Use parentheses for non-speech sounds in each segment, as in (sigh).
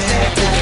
Yeah.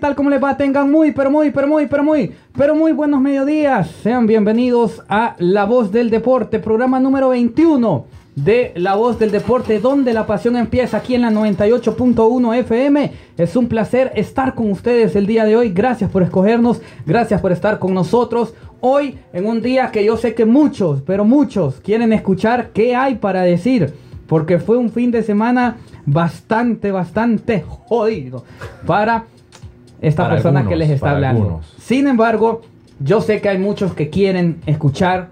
Tal? ¿Cómo les va? Tengan muy, pero muy, pero muy, pero muy, pero muy buenos mediodías. Sean bienvenidos a La Voz del Deporte, programa número 21 de La Voz del Deporte, donde la pasión empieza aquí en la 98.1 FM. Es un placer estar con ustedes el día de hoy. Gracias por escogernos, gracias por estar con nosotros. Hoy, en un día que yo sé que muchos, pero muchos quieren escuchar qué hay para decir porque fue un fin de semana bastante, bastante jodido para esta Para persona algunos, que les está hablando. algunos. Sin embargo, yo sé que hay muchos que quieren escuchar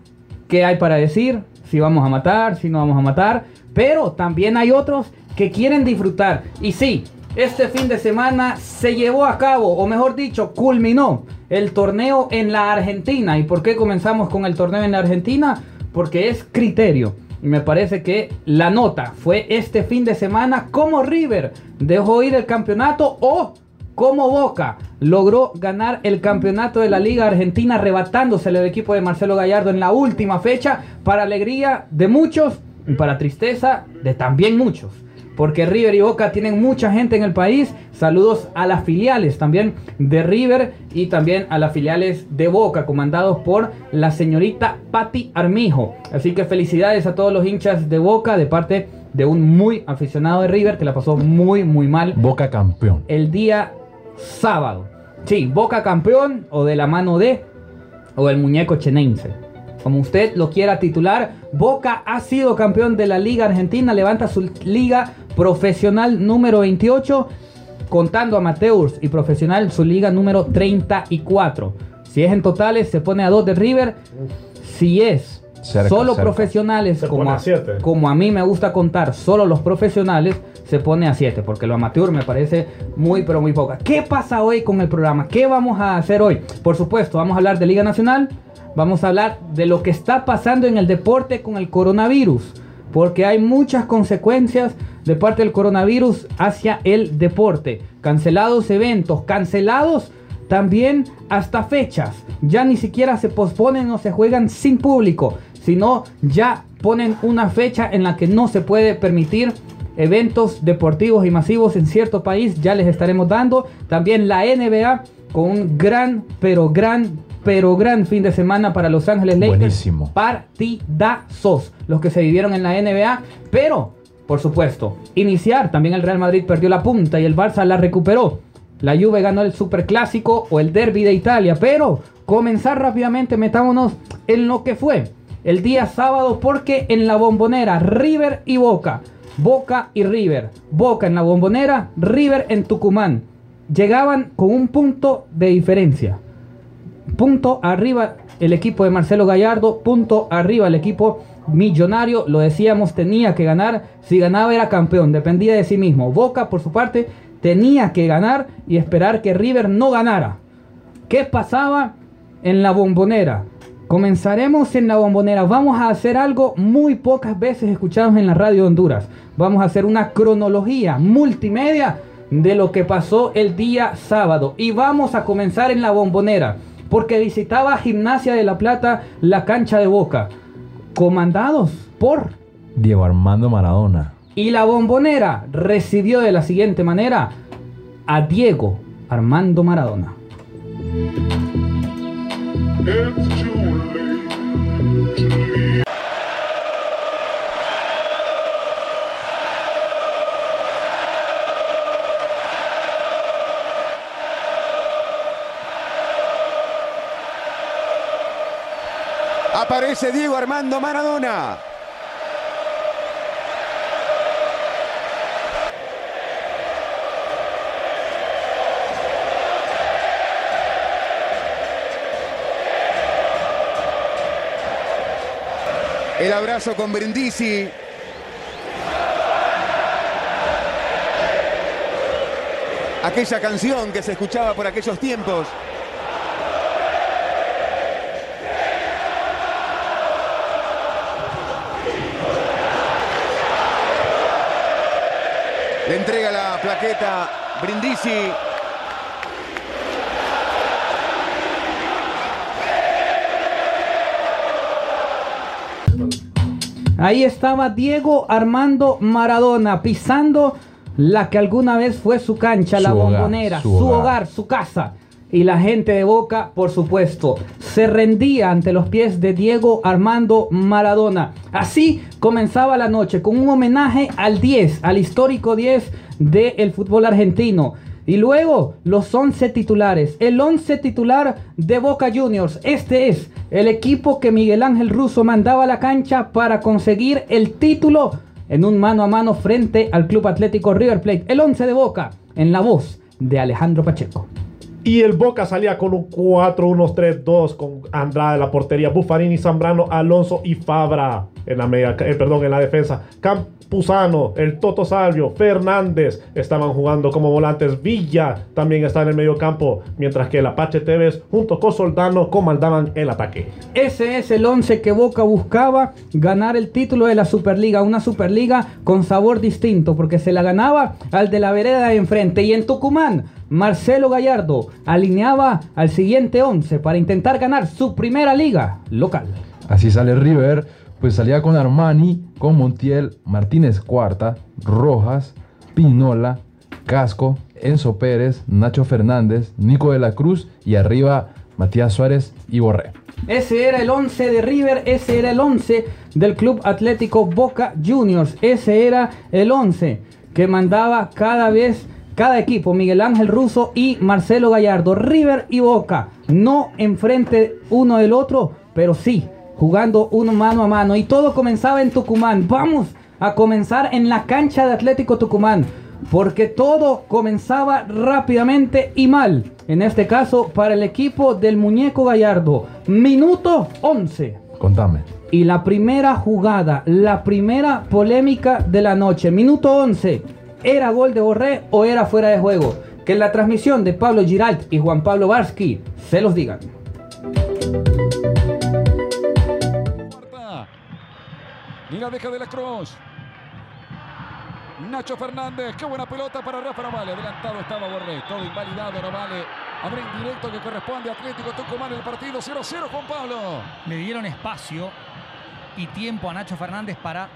qué hay para decir, si vamos a matar, si no vamos a matar, pero también hay otros que quieren disfrutar. Y sí, este fin de semana se llevó a cabo, o mejor dicho, culminó el torneo en la Argentina. ¿Y por qué comenzamos con el torneo en la Argentina? Porque es criterio. Y me parece que la nota fue este fin de semana como River dejó ir el campeonato o como Boca logró ganar el campeonato de la Liga Argentina arrebatándosele al equipo de Marcelo Gallardo en la última fecha para alegría de muchos y para tristeza de también muchos. Porque River y Boca tienen mucha gente en el país. Saludos a las filiales también de River y también a las filiales de Boca, comandados por la señorita Patti Armijo. Así que felicidades a todos los hinchas de Boca de parte de un muy aficionado de River que la pasó muy, muy mal Boca campeón. el día sábado. Sí, Boca campeón o de la mano de o el muñeco chenense. Como usted lo quiera titular, Boca ha sido campeón de la Liga Argentina, levanta su liga profesional número 28, contando amateurs y profesional su liga número 34. Si es en totales, se pone a 2 de River. Si es Cerca, solo cerca. profesionales, Se como pone a, como a mí me gusta contar solo los profesionales, se pone a 7, porque lo amateur me parece muy, pero muy poca. ¿Qué pasa hoy con el programa? ¿Qué vamos a hacer hoy? Por supuesto, vamos a hablar de Liga Nacional, vamos a hablar de lo que está pasando en el deporte con el coronavirus, porque hay muchas consecuencias de parte del coronavirus hacia el deporte. Cancelados eventos, cancelados también hasta fechas. Ya ni siquiera se posponen o se juegan sin público, sino ya ponen una fecha en la que no se puede permitir eventos deportivos y masivos en cierto país. Ya les estaremos dando. También la NBA con un gran, pero gran, pero gran fin de semana para Los Ángeles Lakers. Buenísimo. Partidazos los que se vivieron en la NBA. Pero, por supuesto, iniciar. También el Real Madrid perdió la punta y el Barça la recuperó. La Juve ganó el Superclásico o el Derby de Italia. Pero comenzar rápidamente, metámonos en lo que fue el día sábado porque en la bombonera River y Boca. Boca y River. Boca en la bombonera, River en Tucumán. Llegaban con un punto de diferencia. Punto arriba el equipo de Marcelo Gallardo, punto arriba el equipo millonario, lo decíamos, tenía que ganar, si ganaba era campeón, dependía de sí mismo. Boca, por su parte, tenía que ganar y esperar que River no ganara. ¿Qué pasaba en la bombonera? Comenzaremos en la bombonera. Vamos a hacer algo muy pocas veces escuchados en la radio de Honduras. Vamos a hacer una cronología multimedia de lo que pasó el día sábado. Y vamos a comenzar en la bombonera. Porque visitaba Gimnasia de la Plata la cancha de Boca. Comandados por... Diego Armando Maradona. Y la bombonera recibió de la siguiente manera a Diego Armando Maradona. Aparece Diego Armando Maradona. El abrazo con Brindisi. Aquella canción que se escuchaba por aquellos tiempos. Le entrega la plaqueta Brindisi. Ahí estaba Diego Armando Maradona pisando la que alguna vez fue su cancha, la Su hogar, bombonera, su su, hogar. hogar. su casa. Y la gente de Boca, por supuesto, se rendía ante los pies de Diego Armando Maradona. Así comenzaba la noche con un homenaje al 10, al histórico 10 del fútbol argentino. Y luego los 11 titulares. El 11 titular de Boca Juniors. Este es el equipo que Miguel Ángel Russo mandaba a la cancha para conseguir el título en un mano a mano frente al Club Atlético River Plate. El 11 de Boca en la voz de Alejandro Pacheco. Y el Boca salía con un 4-1-3-2 con Andrade la portería, Buffarini, Zambrano, Alonso y Fabra en la media, eh, perdón, en la defensa. Campuzano, el Toto Salvio, Fernández estaban jugando como volantes. Villa también está en el medio campo, mientras que el Apache Tevez junto con Soldano comandaban el ataque. Ese es el 11 que Boca buscaba ganar el título de la Superliga, una Superliga con sabor distinto, porque se la ganaba al de la vereda de enfrente. Y en Tucumán, Marcelo Gallardo alineaba al siguiente 11 para intentar ganar su primera liga local. Así sale River, pues salía con Armani, con Montiel, Martínez Cuarta, Rojas, Pinola, Casco, Enzo Pérez, Nacho Fernández, Nico de la Cruz y arriba Matías Suárez y Borré. Ese era el 11 de River, ese era el 11 del Club Atlético Boca Juniors, ese era el 11 que mandaba cada vez cada equipo, Miguel Ángel Russo y Marcelo Gallardo, River y Boca, no enfrente uno del otro, pero sí jugando uno mano a mano y todo comenzaba en Tucumán. Vamos a comenzar en la cancha de Atlético Tucumán. Porque todo comenzaba rápidamente y mal. En este caso, para el equipo del muñeco Gallardo. Minuto 11. Contame. Y la primera jugada, la primera polémica de la noche. Minuto 11. ¿Era gol de Borré o era fuera de juego? Que en la transmisión de Pablo Giralt y Juan Pablo Barsky se los digan. Y la deja de la Cruz. Nacho Fernández, qué buena pelota para Rafa Novale. Adelantado estaba Borré, todo invalidado Novale. Habrá indirecto que corresponde a Atlético Tucumán el partido 0-0 Juan Pablo. Le dieron espacio y tiempo a Nacho Fernández para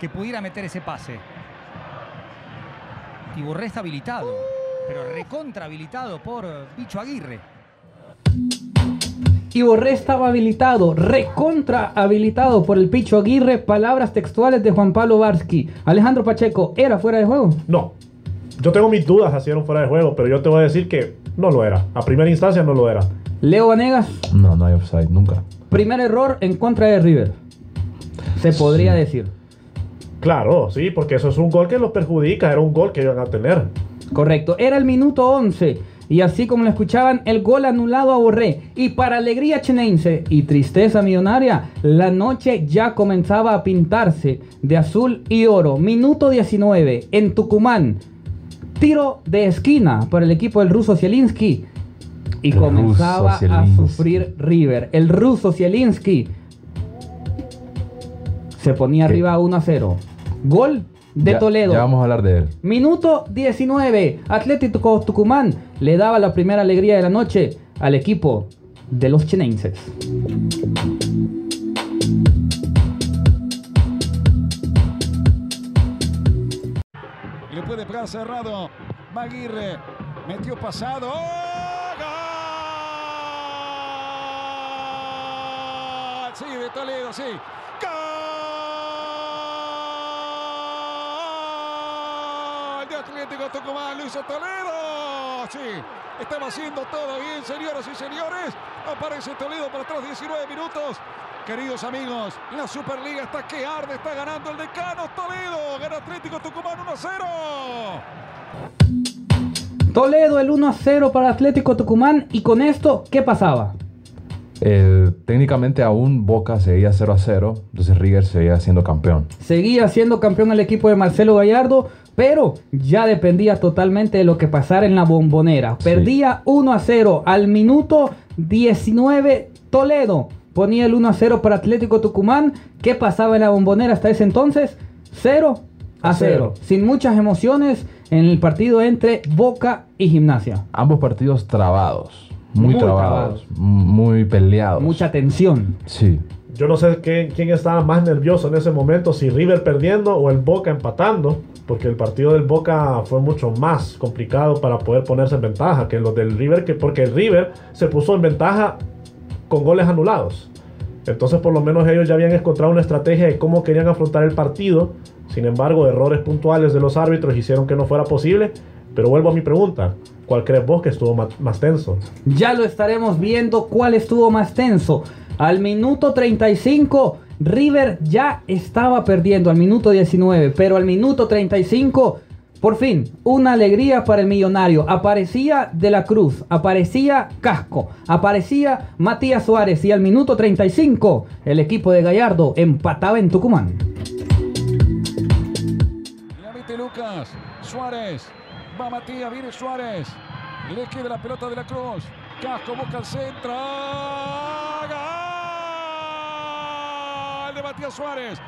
que pudiera meter ese pase. Y Borré está habilitado, pero recontra habilitado por Bicho Aguirre. Y Borré estaba habilitado, recontra habilitado por el Picho Aguirre. Palabras textuales de Juan Pablo Barsky. Alejandro Pacheco, ¿era fuera de juego? No. Yo tengo mis dudas si era un fuera de juego, pero yo te voy a decir que no lo era. A primera instancia no lo era. Leo Vanegas, No, no hay offside, nunca. primer error en contra de River. Se podría decir. Claro, sí, porque eso es un gol que los perjudica, era un gol que iban a tener. Correcto, era el minuto 11. Y así como lo escuchaban, el gol anulado a Borré. Y para alegría chenense y tristeza millonaria, la noche ya comenzaba a pintarse de azul y oro. Minuto 19 en Tucumán. Tiro de esquina para el equipo del ruso Zielinski. y El comenzaba a sufrir River. El ruso Zielinski se ponía ¿Qué? arriba 1 a 0. Gol de Ya- Toledo. Ya vamos a hablar de él. Minuto 19. Atlético Tucumán le daba la primera alegría de la noche al equipo de los chenenses. Le puede pegar cerrado. Maguire metió pasado. ¡Oh! ¡Gol! Sí, de Toledo, sí. ¡Gol! De Atlético Tucumán, hizo Toledo. Sí, estaba haciendo todo bien, señoras y señores. Aparece Toledo para atrás, 19 minutos. Queridos amigos, la Superliga está que arde, está ganando el decano Toledo. Gana Atlético Tucumán 1 a 0. Toledo el 1 a 0 para Atlético Tucumán. Y con esto, ¿qué pasaba? Eh, técnicamente aún Boca seguía 0 a 0, entonces River seguía siendo campeón. Seguía siendo campeón el equipo de Marcelo Gallardo, pero ya dependía totalmente de lo que pasara en la bombonera. Sí. Perdía 1 a 0 al minuto 19 Toledo. Ponía el 1 a 0 para Atlético Tucumán. ¿Qué pasaba en la bombonera hasta ese entonces? 0 a A 0. cero. Sin muchas emociones en el partido entre Boca y Gimnasia. Ambos partidos trabados, muy, Muy trabados, muy peleados. Mucha tensión. Sí. Yo no sé qué- quién estaba más nervioso en ese momento, si River perdiendo o el Boca empatando, porque el partido del Boca fue mucho más complicado para poder ponerse en ventaja que los del River, que, porque el River se puso en ventaja con goles anulados. Entonces por lo menos ellos ya habían encontrado una estrategia de cómo querían afrontar el partido. Sin embargo, errores puntuales de los árbitros hicieron que no fuera posible. Pero vuelvo a mi pregunta, ¿cuál crees vos que estuvo ma- más tenso? Ya lo estaremos viendo cuál estuvo más tenso. Al minuto 35, River ya estaba perdiendo al minuto 19, pero al minuto 35, por fin, una alegría para el millonario. Aparecía De la Cruz, aparecía Casco, aparecía Matías Suárez y al minuto 35, el equipo de Gallardo empataba en Tucumán. Ya mete Lucas. Suárez. Va Matías, viene Suárez. Le queda la pelota de la Cruz. Casco busca el centro. ¡Gol! De Matías Suárez.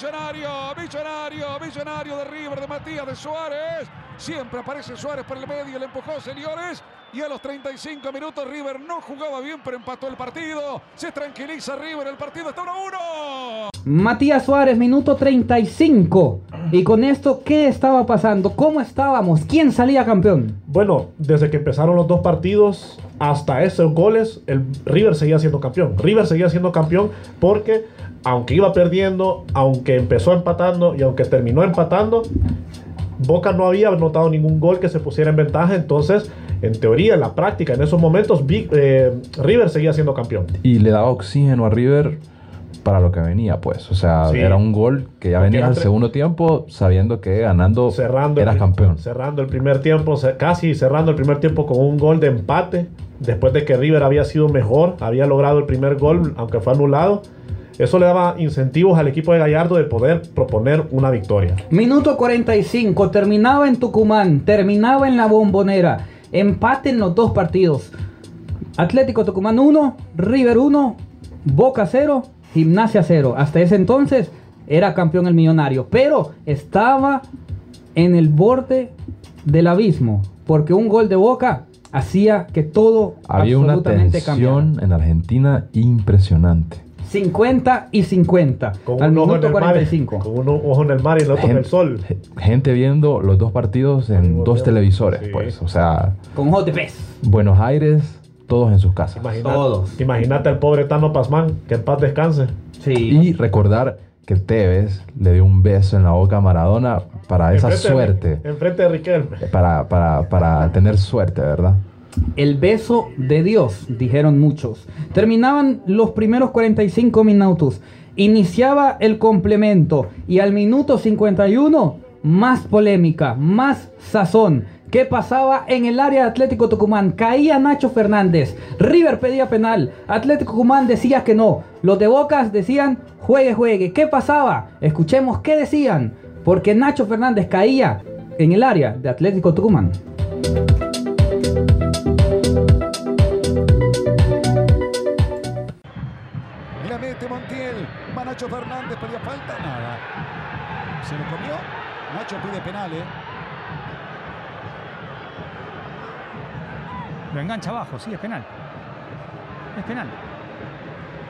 Millonario, millonario, millonario de River de Matías de Suárez. Siempre aparece Suárez por el medio, le empujó, señores. Y a los 35 minutos River no jugaba bien, pero empató el partido. Se tranquiliza River, el partido está 1 a 1. Matías Suárez, minuto 35. Y con esto, ¿qué estaba pasando? ¿Cómo estábamos? ¿Quién salía campeón? Bueno, desde que empezaron los dos partidos hasta esos goles, el River seguía siendo campeón. River seguía siendo campeón porque aunque iba perdiendo, aunque empezó empatando y aunque terminó empatando, Boca no había anotado ningún gol que se pusiera en ventaja. Entonces, en teoría, en la práctica, en esos momentos, Big- eh, River seguía siendo campeón. Y le daba oxígeno a River para lo que venía, pues. O sea, Sí. era un gol que ya Porque venía al segundo tiempo sabiendo que ganando cerrando era el, campeón. cerrando el primer tiempo, casi cerrando el primer tiempo con un gol de empate, después de que River había sido mejor, había logrado el primer gol, aunque fue anulado. Eso le daba incentivos al equipo de Gallardo de poder proponer una victoria. Minuto 45, terminaba en Tucumán, terminaba en la bombonera. Empate en los dos partidos. Atlético Tucumán 1, River 1, Boca 0, Gimnasia 0. Hasta ese entonces era campeón el millonario, pero estaba en el borde del abismo, porque un gol de Boca hacía que todo Había una absolutamente cambiara. tensión en Argentina impresionante. 50 y 50 Con al un ojo en minuto el mar, 45. con un ojo en el mar y el otro en el sol. ge- gente viendo los dos partidos en dos tiempo. televisores, Sí. pues. O sea, Con ojos de pez. Buenos Aires, todos en sus casas. Imagínate, Todos. imagínate al pobre Tano Pazman, que en paz descanse. Sí. Y recordar que Tevez le dio un beso en la boca a Maradona para esa Enfrente de- suerte. Enfrente de Riquelme. Para, para, para tener suerte, ¿verdad? El beso de Dios, dijeron muchos. Terminaban los primeros 45 minutos. Iniciaba el complemento y al minuto 51 más polémica, más sazón. ¿Qué pasaba en el área de Atlético Tucumán? Caía Nacho Fernández. River pedía penal. Atlético Tucumán decía que no. Los de Bocas decían juegue, juegue. ¿Qué pasaba? Escuchemos qué decían. Porque Nacho Fernández caía en el área de Atlético Tucumán. Nacho Fernández, pedía falta. Nada. Se lo comió. Nacho pide penal, ¿eh? Lo engancha abajo, sí, es penal. Es penal.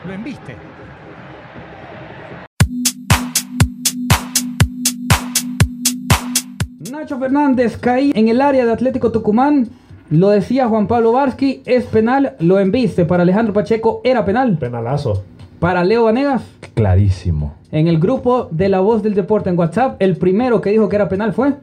Lo embiste. Nacho Fernández caí en el área de Atlético Tucumán. Lo decía Juan Pablo Varsky, es penal, lo embiste. Para Alejandro Pacheco era penal. Penalazo. Para Leo Vanegas, Clarísimo. en el grupo de La Voz del Deporte en WhatsApp, el primero que dijo que era penal fue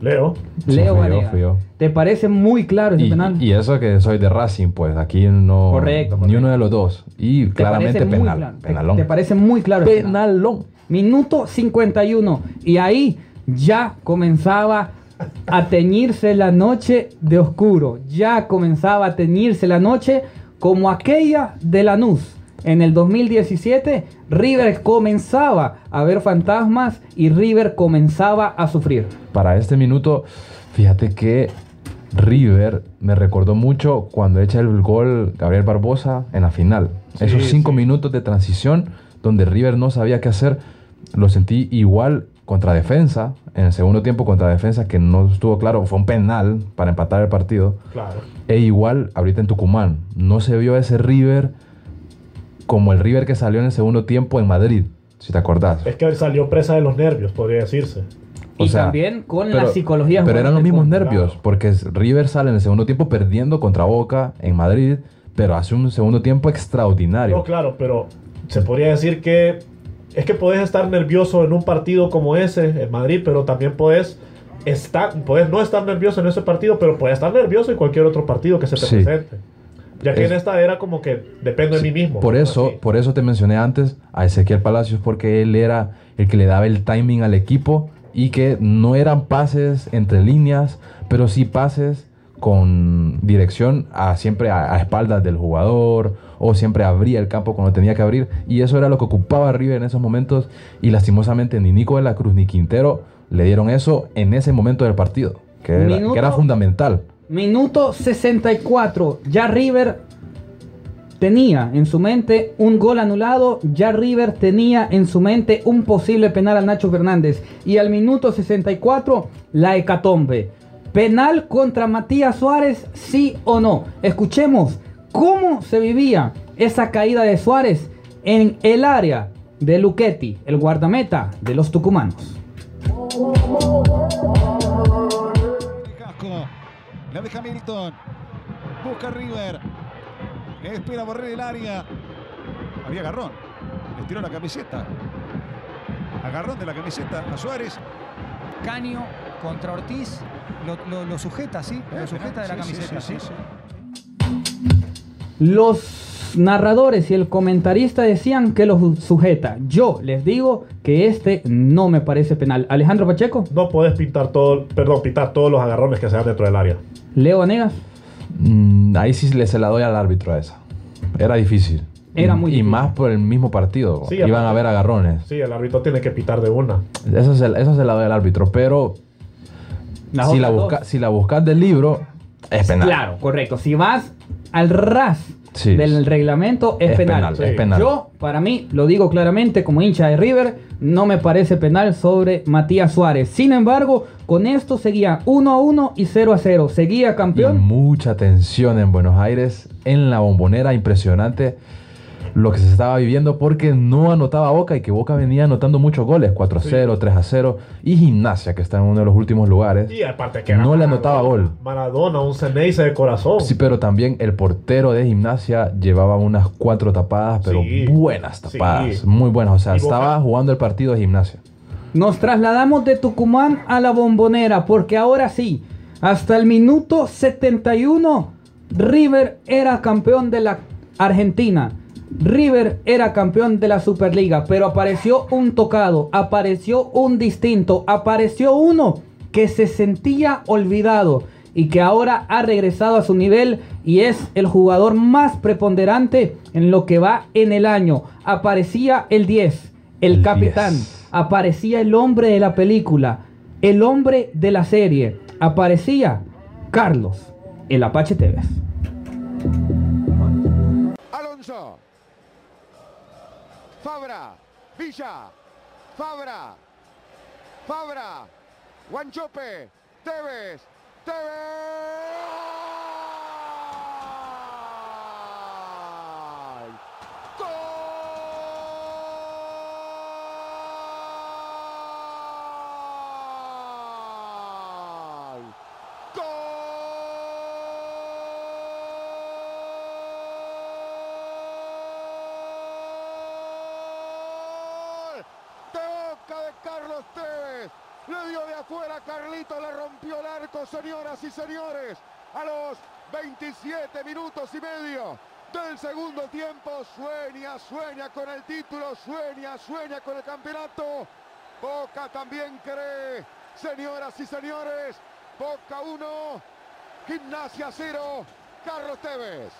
Leo. Sí, Leo fui yo, Vanegas. fui yo. ¿Te parece muy claro ese Y, penal? y eso que soy de Racing, pues aquí no. Correcto, Ni correcto. uno de los dos. Y ¿Te claramente penal. Penalón. ¿Te parece muy claro? Penalón. Minuto 51. Y ahí ya comenzaba a teñirse la noche de oscuro. Ya comenzaba a teñirse la noche como aquella de Lanús. En el 2017, River comenzaba a ver fantasmas y River comenzaba a sufrir. Para este minuto, fíjate que River me recordó mucho cuando echa el gol Gabriel Barbosa en la final. Sí, Esos cinco sí. minutos de transición donde River no sabía qué hacer, lo sentí igual contra defensa, en el segundo tiempo contra defensa, que no estuvo claro, fue un penal para empatar el partido. Claro. E igual ahorita en Tucumán, no se vio ese River como el River que salió en el segundo tiempo en Madrid, si te acordás. Es que salió presa de los nervios, podría decirse. O y sea, también con pero- la psicología. Pero eran los mismos nervios, Claro. porque River sale en el segundo tiempo perdiendo contra Boca en Madrid, pero hace un segundo tiempo extraordinario. No, claro, pero se podría decir que es que podés estar nervioso en un partido como ese, en Madrid, pero también podés, estar, podés no estar nervioso en ese partido, pero podés estar nervioso en cualquier otro partido que se te Sí. presente. Ya que Es- en esta era como que dependo de mí mismo. Por eso, Así. por eso te mencioné antes a Ezequiel Palacios, porque él era el que le daba el timing al equipo y que no eran pases entre líneas, pero sí pases con dirección a siempre a, a espaldas del jugador o siempre abría el campo cuando tenía que abrir y eso era lo que ocupaba River en esos momentos y lastimosamente ni Nico de la Cruz ni Quintero le dieron eso en ese momento del partido, que era, Minuto- que era fundamental. Minuto 64. Ya River tenía en su mente un gol anulado. Ya River tenía en su mente un posible penal a Nacho Fernández. Y al minuto 64, la hecatombe. Penal contra Matías Suárez, sí o no. Escuchemos cómo se vivía esa caída de Suárez en el área de Luchetti, el guardameta de los tucumanos. La deja Milton. Busca River. Espera borrar el área. Había agarrón. Le tiró la camiseta. Agarrón de la camiseta a Suárez. Caño contra Ortiz. Lo, lo- lo sujeta, ¿sí? Lo sujeta de la Sí, sí, camiseta, sí, ¿sí? sí, Los narradores y el comentarista decían que lo sujeta. Yo les digo que este no me parece penal. Alejandro Pacheco, No puedes pintar todo, perdón, pintar todos los agarrones que se dan dentro del área. Leo Vanegas. Mm, ahí sí le se la doy al árbitro a esa. Era difícil. Era muy Y difícil. más por el mismo partido. Sí, Iban aparte- a haber agarrones. Sí, el árbitro tiene que pitar de una. Eso se, eso se la doy al árbitro. Pero Las si la, busca, si la buscas del libro, es penal. Claro, correcto. Si vas al ras Sí. del reglamento, es, Es penal. penal, Sí. es penal. Yo, para mí, lo digo claramente como hincha de River, no me parece penal sobre Matías Suárez. Sin embargo, con esto seguía 1 a 1 y 0 a 0. Seguía Y campeón. mucha tensión en Buenos Aires, en la bombonera, impresionante lo que se estaba viviendo porque no anotaba Boca y que Boca venía anotando muchos goles, 4 a 0, 3 a 0, y Gimnasia que está en uno de los últimos lugares. Y aparte que No le anotaba gol. Maradona, un Ceneice de corazón. Sí, pero también el portero de Gimnasia llevaba unas cuatro tapadas, pero Sí, buenas sí. tapadas, muy buenas. O sea, estaba jugando el partido de Gimnasia. Nos trasladamos de Tucumán a la bombonera porque ahora sí, hasta el minuto 71, River era campeón de la Argentina. River era campeón de la Superliga, pero apareció un tocado, apareció un distinto, apareció uno que se sentía olvidado y que ahora ha regresado a su nivel y es el jugador más preponderante en lo que va en el año. Aparecía el 10, el, El capitán, 10. aparecía el hombre de la película, el hombre de la serie. Aparecía Carlos, el Apache Tevez. Alonso. Fabra. Villa. Fabra. Fabra. Guanchope. Tevez. Tevez. ¡Gol! ¡Gol! De boca de Carlos Tevez. Le dio de afuera Carlito, le rompió el arco, señoras y señores. A los 27 minutos y medio del segundo tiempo. Sueña, sueña con el título, sueña, sueña con el campeonato. Boca también cree, señoras y señores. Boca 1, Gimnasia 0, Carlos Tevez.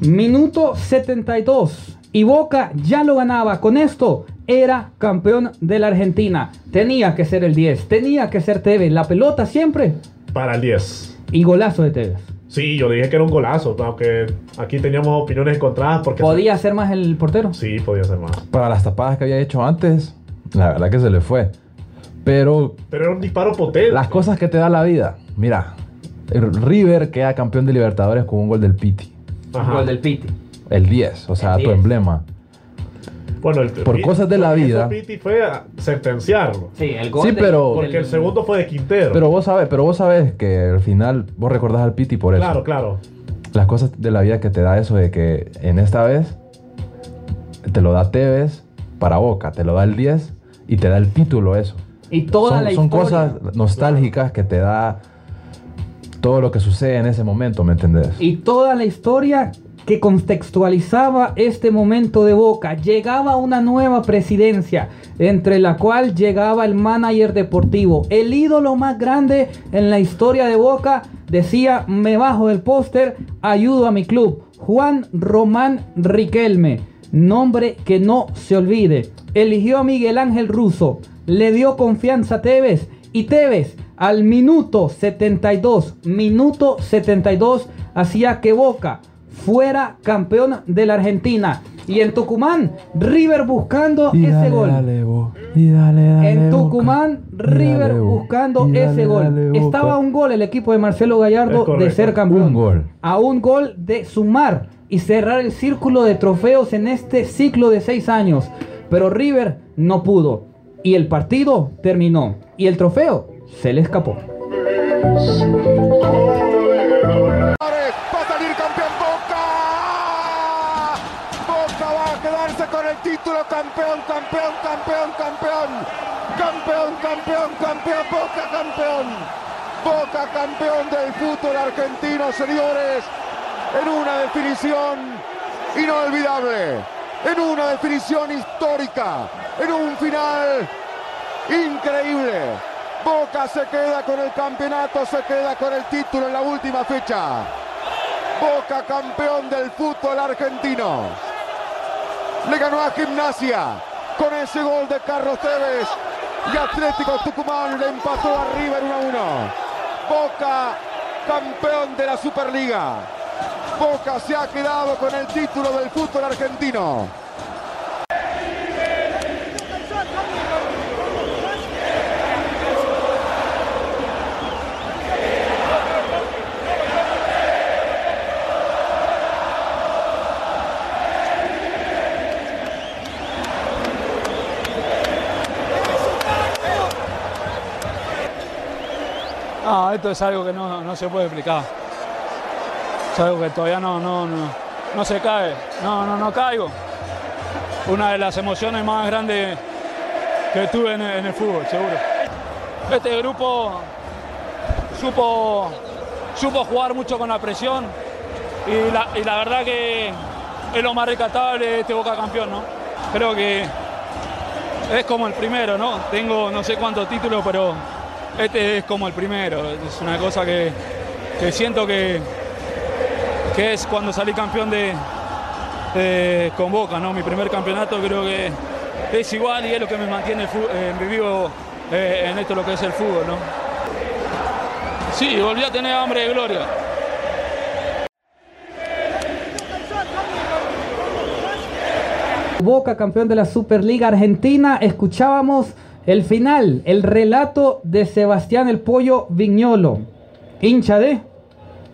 Minuto 72 y Boca ya lo ganaba. Con esto era campeón de la Argentina. Tenía que ser el 10, tenía que ser Tevez. La pelota siempre Para el 10. y golazo de Tevez. Sí, yo dije que era un golazo, aunque aquí teníamos opiniones encontradas porque... ¿Podía ser más el portero? Sí, podía ser más. Para las tapadas que había hecho antes, la verdad que se le fue. Pero Pero era un disparo potente. las cosas que te da la vida. Mira, el River queda campeón de Libertadores con un gol del Piti. Ajá. Gol del Piti. El 10, o sea, El tu 10. emblema. Bueno, el- Por cosas de la vida. Pitti fue a sentenciarlo. Sí, el gol Sí, de- pero- Porque el segundo fue de Quintero. Pero vos sabes, pero vos sabes que al final vos recordás al Piti por eso. claro, claro. Las cosas de la vida que te da eso de que en esta vez te lo da Tevez para Boca, te lo da el 10 y te da el título eso. Y toda son, la son historia. cosas nostálgicas que te da todo lo que sucede en ese momento, ¿me entendés? y toda la historia que contextualizaba este momento de Boca. Llegaba una nueva presidencia, entre la cual llegaba el manager deportivo, el ídolo más grande en la historia de Boca. Decía, me bajo del póster, ayudo a mi club. Juan Román Riquelme, nombre que no se olvide. Eligió a Miguel Ángel Russo, le dio confianza a Tevez y Tevez al minuto 72, minuto 72, hacía que Boca fuera campeón de la Argentina. Y en Tucumán, River buscando Y ese dale, gol. dale, Bo. Y dale, dale, en. Tucumán, River buscando Y ese gol. Estaba a un gol el equipo de Marcelo Gallardo de ser campeón. Un gol. A un gol de sumar y cerrar el círculo de trofeos en este ciclo de seis años. Pero River no pudo. Y el partido terminó. Y el trofeo se le escapó. Campeón, campeón, Boca campeón. Boca campeón del fútbol argentino, señores. En una definición inolvidable. En una definición histórica. En un final increíble. Boca se queda con el campeonato, se queda con el título en la última fecha. Boca campeón del fútbol argentino. Le ganó a Gimnasia con ese gol de Carlos Tevez y Atlético Tucumán le empató a River 1 a 1. Boca campeón de la Superliga. Boca se ha quedado con el título del fútbol argentino. Esto es algo que no, no se puede explicar. Es algo que todavía no, no, no, no se cae. No, no, no caigo. Una de las emociones más grandes que tuve en el, en el fútbol, seguro. Este grupo supo, supo jugar mucho con la presión y la, y la verdad que es lo más rescatable de este Boca campeón, ¿no? Creo que es como el primero, ¿no? Tengo no sé cuántos títulos, pero este es como el primero. Es una cosa que, que siento que, que es cuando salí campeón de, de- con Boca, ¿no? Mi primer campeonato creo que es igual y es lo que me mantiene eh, vivo eh, en esto lo que es el fútbol, ¿no? Sí, volví a tener hambre de gloria. Boca campeón de la Superliga Argentina, escuchábamos el final, el relato de Sebastián el Pollo Viñolo, hincha de,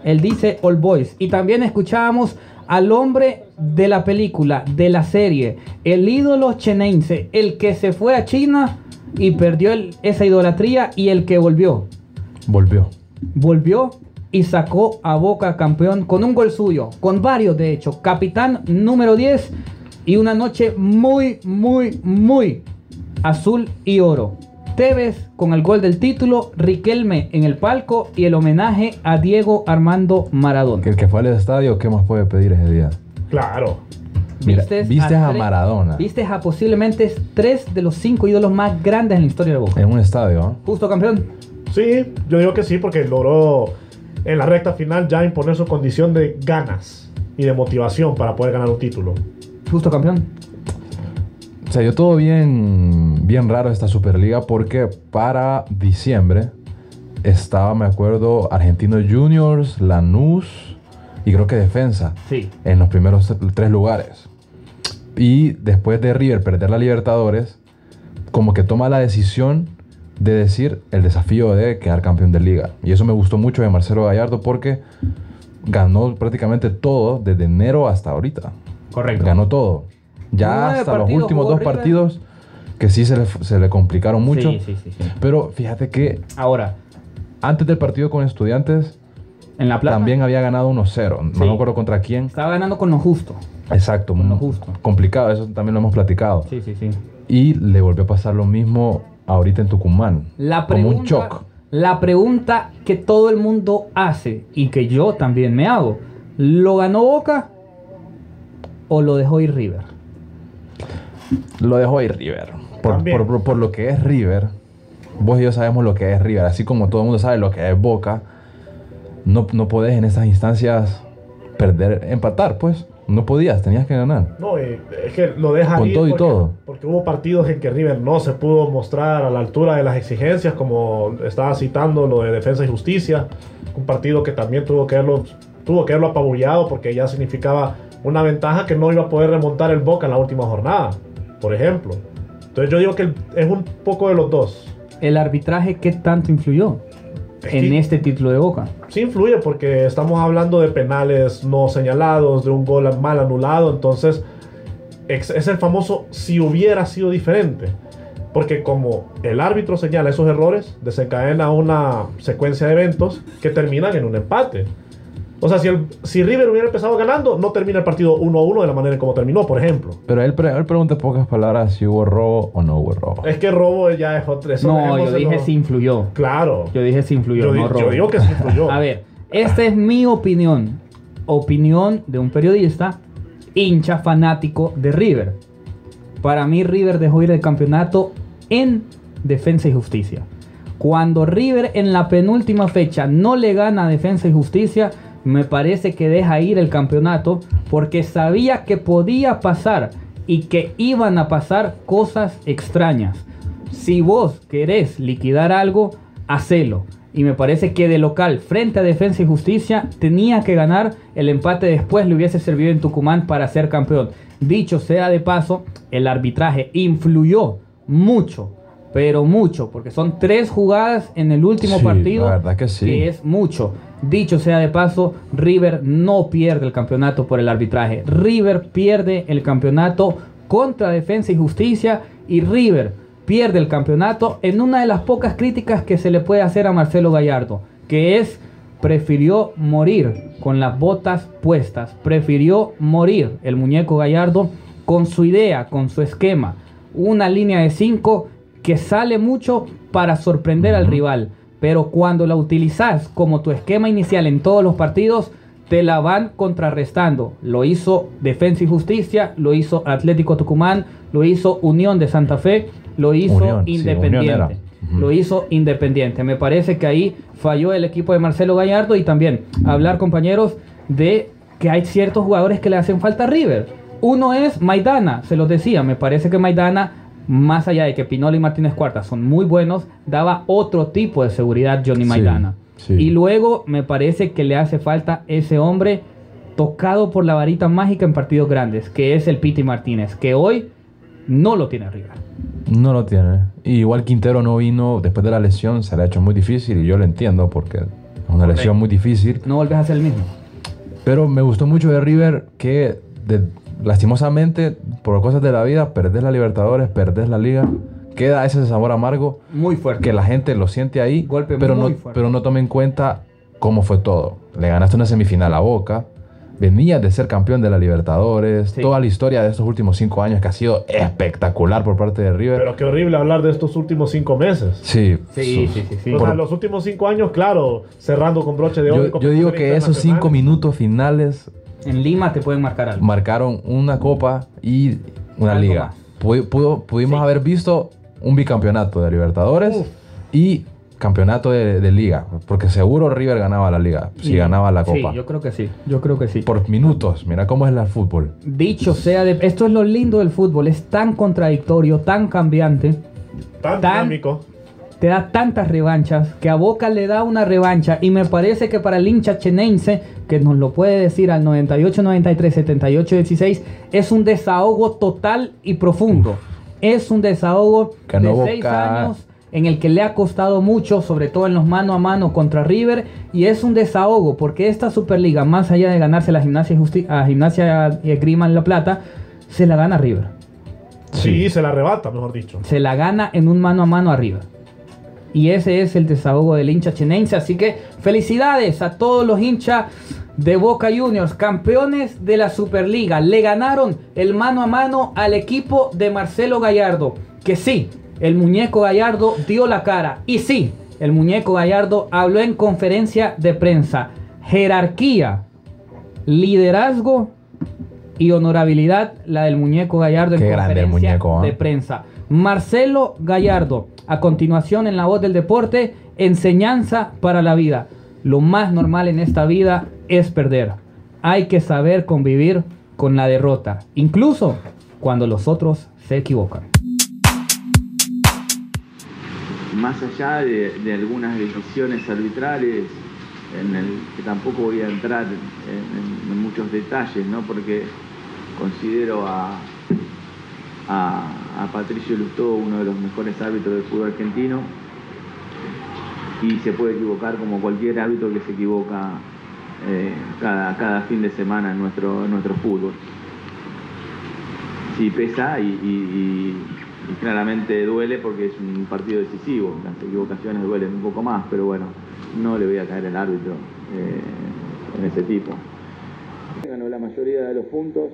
él dice All Boys. Y también escuchábamos al hombre de la película, de la serie, el ídolo chenense, el que se fue a China y perdió el- esa idolatría y el que volvió. Volvió. Volvió y sacó a Boca campeón con un gol suyo, con varios de hecho. Capitán número 10 y una noche muy, muy, muy azul y oro. Tevez con el gol del título, Riquelme en el palco y el homenaje a Diego Armando Maradona. Que el que fue al estadio, ¿qué más puede pedir ese día? Claro. Mira, viste a tres- Maradona Vistes a posiblemente tres de los cinco ídolos más grandes en la historia de Boca. en un estadio, ¿ah? Justo campeón. Sí, yo digo que sí, porque logró en la recta final ya imponer su condición de ganas y de motivación para poder ganar un título. Justo campeón. O sea, yo todo bien, bien raro esta Superliga porque para diciembre estaba, me acuerdo, Argentinos Juniors, Lanús y creo que Defensa Sí. en los primeros tres lugares. Y después de River perder la Libertadores, como que toma la decisión de decir el desafío de quedar campeón de liga. Y eso me gustó mucho de Marcelo Gallardo porque ganó prácticamente todo desde enero hasta ahorita. Correcto. Ganó todo. Ya hasta los últimos dos River. partidos que sí se le, se le complicaron mucho. Sí, sí, sí, sí. Pero fíjate que Ahora, antes del partido con estudiantes en la plata también había ganado 1-0. No me acuerdo contra quién. estaba ganando con lo justo. Exacto. Con lo mm, justo. Complicado, eso también lo hemos platicado. Sí, sí, sí. Y le volvió a pasar lo mismo ahorita en Tucumán. La como un shock. la pregunta que todo el mundo hace y que yo también me hago, ¿lo ganó Boca o lo dejó ir River? Lo dejó ir River. Por, por- por- lo que es River, vos y yo sabemos lo que es River. Así como todo el mundo sabe lo que es Boca, no, no podés en estas instancias perder, empatar, pues. No podías, tenías que ganar. No, es que lo deja Con ir todo y porque, todo. porque hubo partidos en que River no se pudo mostrar a la altura de las exigencias, como estaba citando lo de Defensa y Justicia, un partido que también tuvo que verlo, tuvo que verlo apabullado porque ya significaba una ventaja que no iba a poder remontar el Boca en la última jornada, por ejemplo. Entonces yo digo que es un poco de los dos. ¿El arbitraje qué tanto influyó en este título de Boca? Sí influye porque estamos hablando de penales no señalados, de un gol mal anulado, entonces es el famoso si hubiera sido diferente. Porque como el árbitro señala esos errores, desencadena una secuencia de eventos que terminan en un empate. O sea, si, el- si River hubiera empezado ganando, no termina el partido 1 a 1 de la manera en como terminó, por ejemplo. Pero él, pre- él pregunta en pocas palabras si hubo robo o no hubo robo. Es que robo ya es otro. eso No, yo dije si influyó. Claro. Yo dije si influyó, Yo, di- no yo digo que sí influyó. (laughs) A ver, esta es mi opinión. Opinión de un periodista, hincha fanático de River. Para mí River dejó ir el campeonato en defensa y justicia. Cuando River en la penúltima fecha no le gana a defensa y justicia, me parece que deja ir el campeonato porque sabía que podía pasar y que iban a pasar cosas extrañas. Si vos querés liquidar algo, hacelo. Y me parece que de local, frente a Defensa y Justicia, tenía que ganar. El empate después le hubiese servido en Tucumán para ser campeón. Dicho sea de paso, el arbitraje influyó mucho, pero mucho, porque son tres jugadas en el último Sí, partido. la verdad que sí. es mucho. Dicho sea de paso, River no pierde el campeonato por el arbitraje. River pierde el campeonato contra Defensa y Justicia y River pierde el campeonato en una de las pocas críticas que se le puede hacer a Marcelo Gallardo, que es prefirió morir con las botas puestas, prefirió morir el muñeco Gallardo con su idea, con su esquema, una línea de 5 que sale mucho para sorprender al rival, pero cuando la utilizas como tu esquema inicial en todos los partidos, te la van contrarrestando. Lo hizo Defensa y Justicia, lo hizo Atlético Tucumán, lo hizo Unión de Santa Fe, lo hizo Unión, Independiente. Lo hizo Independiente. Me parece que ahí falló el equipo de Marcelo Gallardo y también hablar, compañeros, de que hay ciertos jugadores que le hacen falta a River. Uno es Maidana, se los decía, me parece que Maidana más allá de que Pinola y Martínez Cuarta son muy buenos, daba otro tipo de seguridad Johnny Maidana. sí. Y luego me parece que le hace falta ese hombre tocado por la varita mágica en partidos grandes, que es el Piti Martínez, que hoy no lo tiene arriba. No lo tiene. Y igual Quintero no vino después de la lesión, se le ha hecho muy difícil y yo lo entiendo porque es una lesión muy difícil. No volvés a ser el mismo. Pero me gustó mucho de River que de- lastimosamente, por cosas de la vida, perdés la Libertadores, perdés la Liga. Queda ese sabor amargo Muy fuerte. que la gente lo siente ahí, Golpe pero, muy no, fuerte. pero no tome en cuenta cómo fue todo. Le ganaste una semifinal a Boca, venías de ser campeón de la Libertadores, Sí. toda la historia de estos últimos cinco años que ha sido espectacular por parte de River. Pero qué horrible hablar de estos últimos cinco meses. sí, Sí, sus- sí, sí, sí. O sea, los últimos cinco años, claro, cerrando con broche de oro. Yo, yo digo que esos cinco minutos finales En Lima te pueden marcar algo. marcaron una copa y una Algo liga. pudo- pudimos haber visto un bicampeonato de Libertadores Uf. y campeonato de, de liga, porque seguro River ganaba la liga, si ganaba la copa. Sí, yo creo que sí. Yo creo que sí. Por minutos, mira cómo es el fútbol. Dicho sea de... Esto es lo lindo del fútbol. Es tan contradictorio, tan cambiante. Tan, Tan- dinámico. Te da tantas revanchas que a Boca le da una revancha y me parece que para el hincha chenense que nos lo puede decir al 98 93 78 16 es un desahogo total y profundo es un desahogo de seis Boca. años en el que le ha costado mucho sobre todo en los mano a mano contra River y es un desahogo porque esta Superliga más allá de ganarse la gimnasia Justi- a gimnasia y Esgrima en La Plata se la gana River Sí. se la arrebata, mejor dicho. se la gana en un mano a mano arriba. Y ese es el desahogo del hincha chenense. Así que felicidades a todos los hinchas de Boca Juniors, campeones de la Superliga. Le ganaron el mano a mano al equipo de Marcelo Gallardo. Que sí, el muñeco Gallardo dio la cara. Y sí, el muñeco Gallardo habló en conferencia de prensa. Jerarquía, liderazgo y honorabilidad la del muñeco Gallardo en Qué grande el conferencia muñeco, ¿ah? de prensa. Marcelo Gallardo, a continuación en la voz del deporte, enseñanza para la vida. Lo más normal en esta vida es perder. Hay que saber convivir con la derrota, incluso cuando los otros se equivocan. más allá de, algunas decisiones arbitrales, en el que tampoco voy a entrar en, muchos detalles, ¿no? porque considero a, a Patricio Lustó uno de los mejores árbitros del fútbol argentino y se puede equivocar como cualquier árbitro que se equivoca eh, cada, fin de semana en nuestro, en nuestro fútbol. Sí pesa y, claramente duele porque es un partido decisivo. Las equivocaciones duelen un poco más, pero bueno, no le voy a caer el árbitro eh, en ese tipo. Ganó la mayoría de los puntos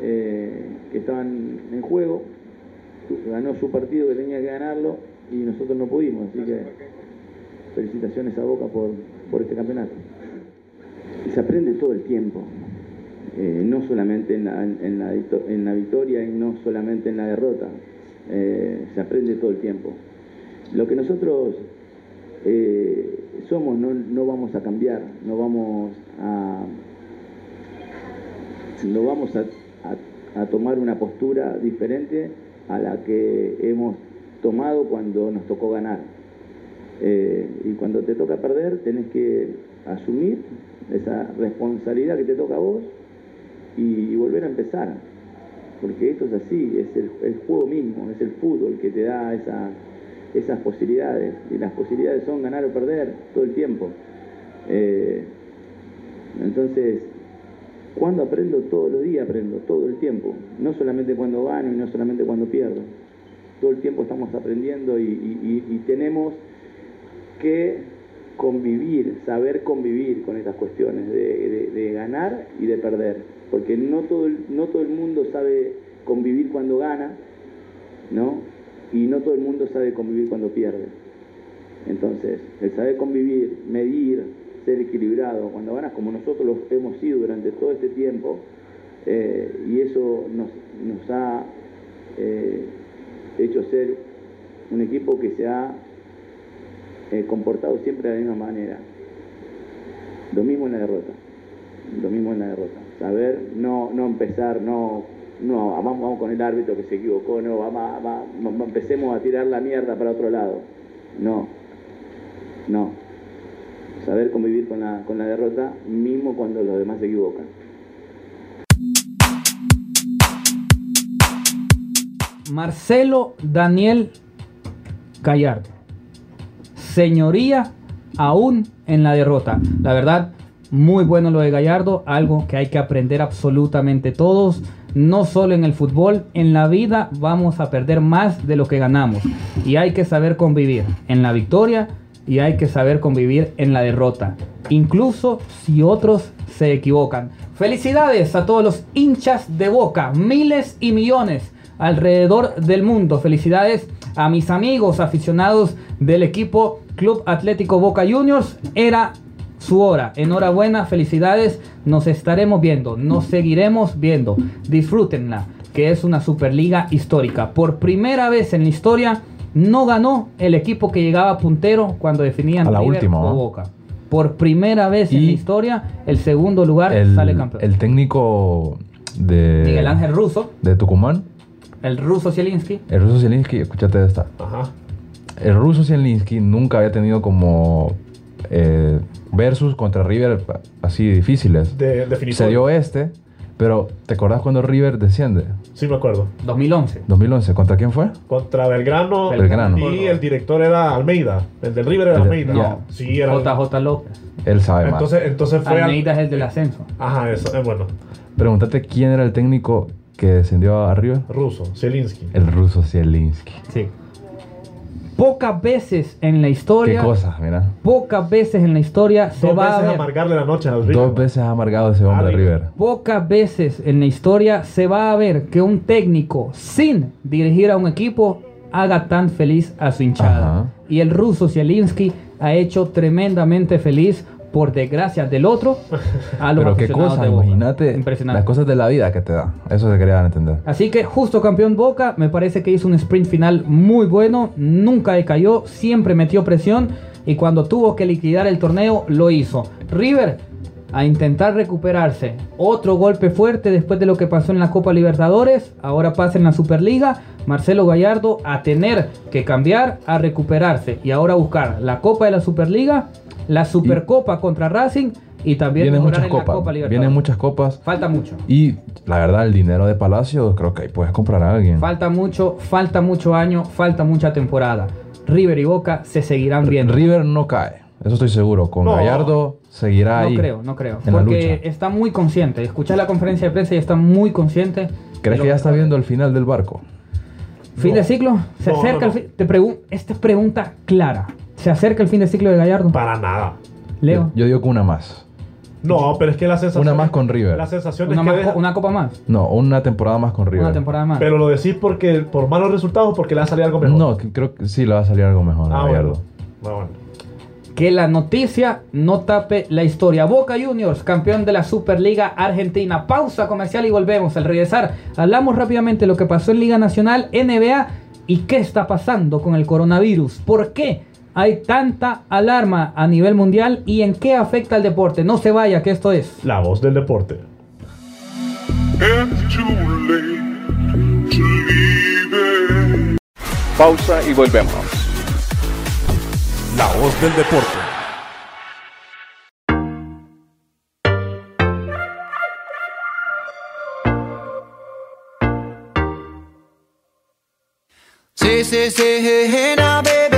eh, que estaban en juego, ganó su partido que tenía que ganarlo y nosotros no pudimos, así que felicitaciones a Boca por, por este campeonato. Se aprende todo el tiempo, eh, no solamente en la, en la victoria y no solamente en la derrota, eh, se aprende todo el tiempo. Lo que nosotros eh, somos no, no vamos a cambiar, no vamos a, no vamos a- a tomar una postura diferente a la que hemos tomado cuando nos tocó ganar. Eh, y cuando te toca perder, tenés que asumir esa responsabilidad que te toca a vos y, volver a empezar. Porque esto es así, es el, juego mismo, es el fútbol que te da esa- esas posibilidades. Y las posibilidades son ganar o perder todo el tiempo. Eh, entonces, cuando aprendo? Todos los días aprendo, todo el tiempo. No solamente cuando gano y no solamente cuando pierdo. Todo el tiempo estamos aprendiendo y, tenemos que convivir, saber convivir con estas cuestiones de, ganar y de perder. Porque no todo, no todo el mundo sabe convivir cuando gana, ¿no? Y no todo el mundo sabe convivir cuando pierde. Entonces, el saber convivir, medir, equilibrado, cuando ganas como nosotros lo hemos sido durante todo este tiempo, eh, y eso nos, ha eh, hecho ser un equipo que se ha eh, comportado siempre de la misma manera. Lo mismo en la derrota. Lo mismo en la derrota. Saber no, no empezar, no no, vamos, vamos con el árbitro que se equivocó, no, vamos, a- va- va- empecemos a tirar la mierda para otro lado. No, no. Saber convivir con la, con la derrota, mismo cuando los demás se equivocan. Marcelo Daniel Gallardo. Señoría, aún en la derrota. La verdad, muy bueno lo de Gallardo, algo que hay que aprender absolutamente todos. No solo en el fútbol, en la vida vamos a perder más de lo que ganamos. Y hay que saber convivir en la victoria y hay que saber convivir en la derrota. Incluso si otros se equivocan. Felicidades a todos los hinchas de Boca, miles y millones alrededor del mundo. Felicidades a mis amigos aficionados del equipo Club Atlético Boca Juniors. Era su hora. Enhorabuena, felicidades. Nos estaremos viendo, nos seguiremos viendo. Disfrútenla, que es una Superliga histórica. Por primera vez en la historia no ganó el equipo que llegaba puntero cuando definían A la River última. Boca. Por primera vez en la historia, el segundo lugar El, sale campeón. el técnico de, Miguel Ángel Russo, de Tucumán, el ruso Zielinski. el ruso Zielinski, escúchate esta. Ajá. El ruso Zielinski nunca había tenido como eh, versus contra River así difíciles. De definición. Se dio este, pero ¿te acordás cuando River desciende? Sí, me acuerdo. 2011. 2011, ¿contra quién fue? Contra Belgrano. Belgrano. Y el director era Almeida. El del River era Almeida. Sí, era. JJ López. Él sabe más. Entonces, entonces fue. al- Almeida es el del ascenso. Ajá, eso, es bueno. Pregúntate quién era el técnico que descendió a River. Ruso, Zielinski. El ruso Zielinski. Sí. Pocas veces en la Qué historia. cosa, mira. Pocas veces en la historia se Dos va a veces ver. amargarle la noche al River. Dos veces ha amargado ese hombre Ah, River. Pocas veces en la historia se va a ver que un técnico sin dirigir a un equipo haga tan feliz a su hinchada. Ajá. Y el ruso Zielinski ha hecho tremendamente feliz por desgracia del otro a los Pero qué cosa, de Boca. imagínate Impresionante. las cosas de la vida que te da. Eso se quería entender. Así que justo campeón Boca, me parece que hizo un sprint final muy bueno, nunca decayó, siempre metió presión y cuando tuvo que liquidar el torneo lo hizo. River a intentar recuperarse, otro golpe fuerte después de lo que pasó en la Copa Libertadores, ahora pasa en la Superliga, Marcelo Gallardo a tener que cambiar, a recuperarse y ahora buscar la Copa de la Superliga, la Supercopa contra Racing y también Vienen muchas en la copas. Copa Libertadores. Vienen muchas copas. Falta mucho. Y la verdad, el dinero de Palacio, creo que ahí puedes comprar a alguien. Falta mucho, falta mucho año, falta mucha temporada. River y Boca se seguirán viendo. River no cae. Eso estoy seguro. Con No. Gallardo seguirá no ahí. creo, no creo. En la Porque lucha. está muy consciente. Escuché la conferencia de prensa y está muy consciente. ¿Crees que ya está viendo el final del barco? ¿Fin No. de ciclo? ¿Se No, acerca no, el fin? Te pregun- Esta es pregunta clara. ¿Se acerca el fin de ciclo de Gallardo? Para nada. Leo. Yo, yo digo que una más. No, pero es que la sensación. Una más con River. La sensación Una, es que. deja- una copa más. No, una temporada más con River. Una temporada más. Pero lo decís porque por malos resultados o porque le va a salir algo mejor. No, creo que sí le va a salir algo mejor a Ah, Gallardo. bueno. Ah, bueno. Que la noticia no tape la historia. Boca Juniors, campeón de la Superliga Argentina. Pausa comercial y volvemos. Al regresar, hablamos rápidamente de lo que pasó en Liga Nacional, NBA y qué está pasando con el coronavirus. ¿Por qué hay tanta alarma a nivel mundial y en qué afecta al deporte? No se vaya, que esto es. La voz del deporte. Pausa y volvemos. La voz del deporte. Say, hey, hey now, baby.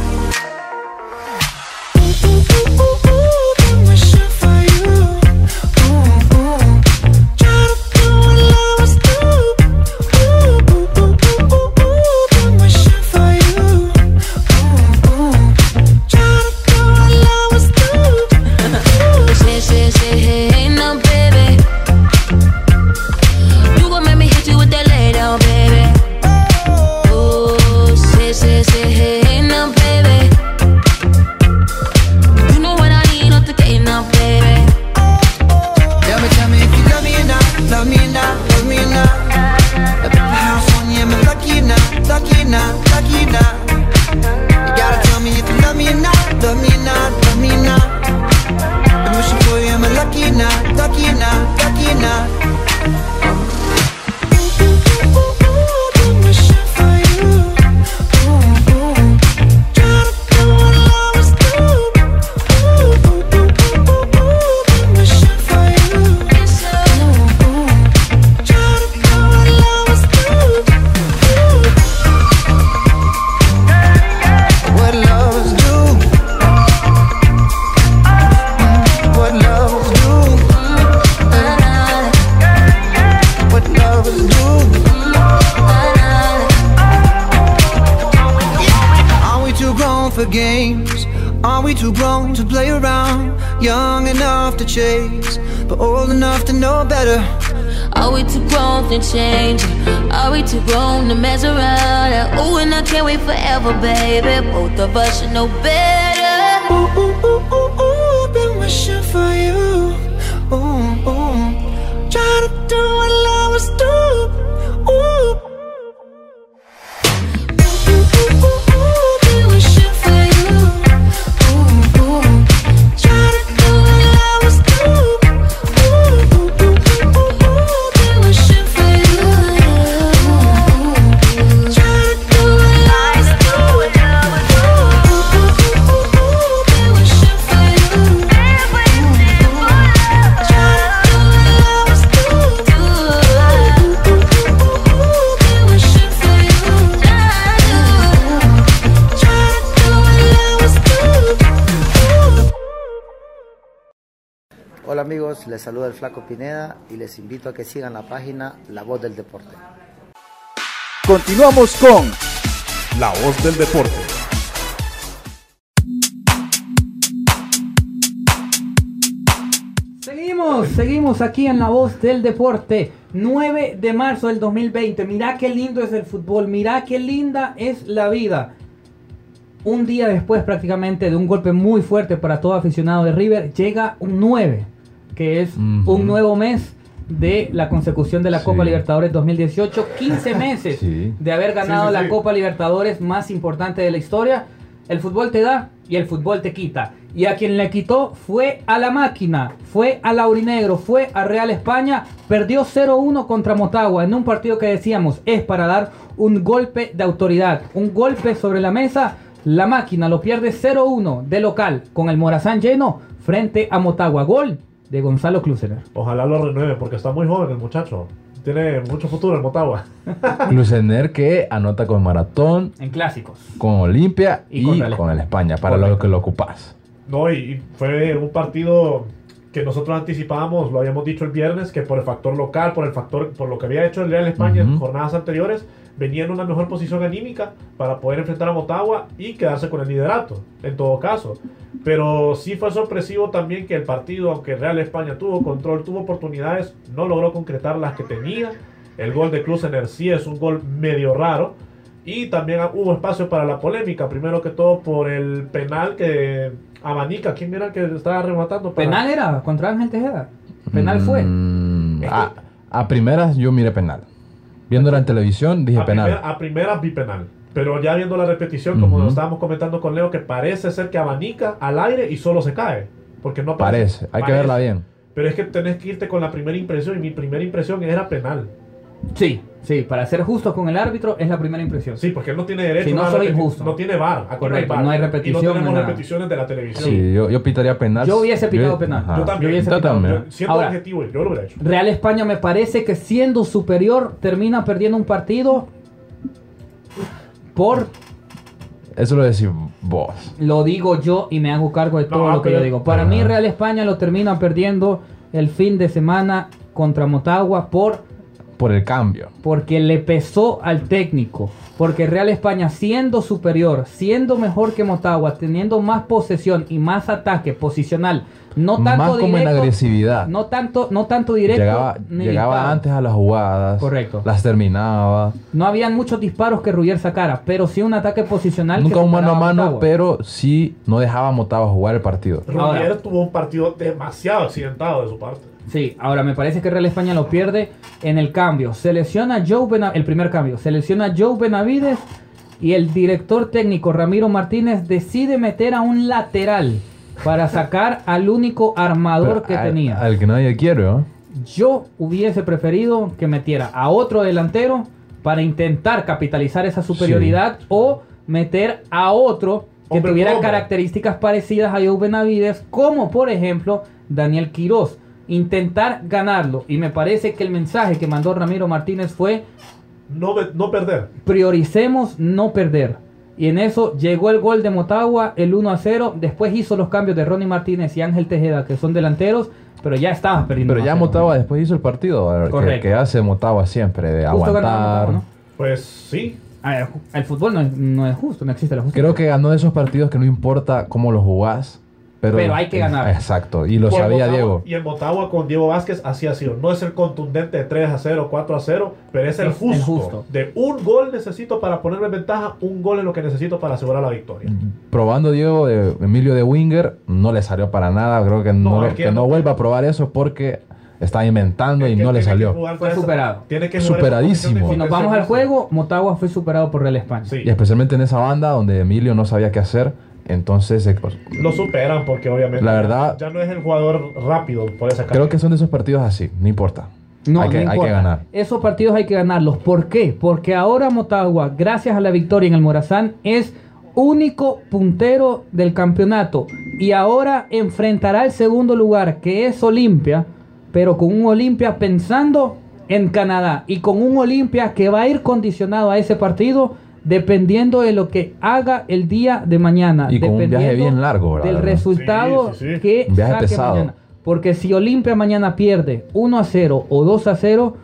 Amigos, les saluda el Flaco Pineda y les invito a que sigan la página La Voz del Deporte. Continuamos con La Voz del Deporte. Seguimos, seguimos aquí en La Voz del Deporte. 9 de marzo del 2020. Mirá qué lindo es el fútbol. Mirá qué linda es la vida. Un día después prácticamente de un golpe muy fuerte para todo aficionado de River, llega un 9, que es un nuevo mes de la consecución de la Sí. Copa Libertadores 2018. 15 (laughs) meses Sí. de haber ganado Sí, la. Copa Libertadores más importante de la historia. El fútbol te da y el fútbol te quita. Y a quien le quitó fue a la máquina, fue a Laurinegro, fue a Real España. Perdió 0-1 contra Motagua en un partido que decíamos es para dar un golpe de autoridad, un golpe sobre la mesa. La máquina lo pierde 0-1 de local con el Morazán lleno frente a Motagua. Gol de Gonzalo Klusener. Ojalá lo renueve porque está muy joven el muchacho. Tiene mucho futuro en Motagua. (laughs) Klusener que anota con Maratón, En clásicos. con Olimpia Y y, con el España, para Correcto. lo que lo ocupas. No, y, fue un partido que nosotros anticipábamos, lo habíamos dicho el viernes, que por el factor local, por el factor, por lo que había hecho el Real España en jornadas anteriores, venía en una mejor posición anímica para poder enfrentar a Motagua y quedarse con el liderato, en todo caso. Pero sí fue sorpresivo también que el partido, aunque Real España tuvo control, tuvo oportunidades, no logró concretar las que tenía. El gol de Klusener sí es un gol medio raro. Y también hubo espacio para la polémica, primero que todo por el penal que abanica. ¿Quién era el que estaba rematando? para- Penal era contra Ángel Tejeda. Penal fue. Mm, a, a primeras yo miré penal. Viéndola en televisión dije a, penal. primera, a primera vi penal. Pero ya viendo la repetición, como Ujú. lo estábamos comentando con Leo, que parece ser que abanica al aire y solo se cae. Porque no Parece, hay que verla bien. Pero es que tenés que irte con la primera impresión y mi primera impresión era penal. Sí, sí, para ser justos con el árbitro es la primera impresión. Sí, porque él no tiene derecho Si no a soy injusto. No tiene. Aquí Correcto, no hay, no hay VAR. repetición, Y no tenemos repeticiones de la televisión. Sí, yo, yo pitaría penal. Yo hubiese pitado penal. Ajá. Yo también. Yo hubiese pitado- también. Yo- siendo Ahora- objetivo, yo lo hubiera hecho. Real España me parece que siendo superior termina perdiendo un partido por, Eso lo decís vos. lo digo yo y me hago cargo de todo No, lo que pero- yo digo. Para Ajá. mí Real España lo termina perdiendo el fin de semana contra Motagua por Por el cambio. porque le pesó al técnico. Porque Real España siendo superior, siendo mejor que Motagua, teniendo más posesión y más ataque posicional, no tanto Más como en directo, agresividad. no tanto, no tanto directo, llegaba ni llegaba disparo. antes a las jugadas. Correcto. Las terminaba. No habían muchos disparos que Ruyer sacara, pero sí un ataque posicional. Nunca que un mano a mano, Motagua. pero sí no dejaba a Motagua jugar el partido. Rubier tuvo un partido demasiado accidentado de su parte. Sí, ahora me parece que Real España lo pierde en el cambio. Selecciona Joe Benavides, el primer cambio, selecciona Joe Benavides y el director técnico Ramiro Martínez decide meter a un lateral para sacar al único armador Pero que al, tenía. Al que nadie quiere, ¿no? Yo hubiese preferido que metiera a otro delantero para intentar capitalizar esa superioridad o meter a otro que Hombre tuviera características parecidas a Joe Benavides, como por ejemplo Daniel Quirós. Intentar ganarlo. Y me parece que el mensaje que mandó Ramiro Martínez fue No, no perder. prioricemos no perder. Y en eso llegó el gol de Motagua, el 1 a 0. Después hizo los cambios de Ronnie Martínez y Ángel Tejeda, que son delanteros, pero ya estabas perdiendo. Pero ya 1 a 0. Motagua después hizo el partido. Que, Correcto. que hace Motagua siempre, de Justo aguantar. Motagua, ¿no? Pues sí, A ver, el fútbol no es, no es justo, no existe la justicia. Creo que ganó de esos partidos que no importa cómo los jugás, pero, Pero hay que ganar. Exacto, y lo Y sabía Motagua- Diego. Y en Motagua con Diego Vázquez así ha sido. No es el contundente de 3 a 0, 4 a 0, pero es el Es el justo. justo. De un gol necesito para ponerme en ventaja, un gol es lo que necesito para asegurar la victoria. Probando Diego de Emilio de Winger, no le salió para nada. Creo que no, No, es que no vuelva a probar eso porque está inventando y Que no le salió. Fue esa- superado. Tiene que Superadísimo. Si nos vamos al juego, Motagua fue superado por Real España. Sí. Y especialmente en esa banda donde Emilio no sabía qué hacer. Entonces, eh, pues, Lo superan porque obviamente La ya- verdad- ya, no es el jugador rápido por esa creo que son de esos partidos así. No importa. No, hay, que, no hay que ganar. Esos partidos hay que ganarlos. ¿Por qué? Porque ahora Motagua, gracias a la victoria en el Morazán, es único puntero del campeonato. Y ahora enfrentará el segundo lugar, que es Olimpia, pero con un Olimpia pensando en Canadá. Y con un Olimpia que va a ir condicionado a ese partido dependiendo de lo que haga el día de mañana. Y con un viaje dependiendo bien largo, la Del verdad. resultado Sí, sí, sí. que Un viaje saque pesado. mañana. Porque si Olimpia mañana pierde 1 a 0 o 2 a 0,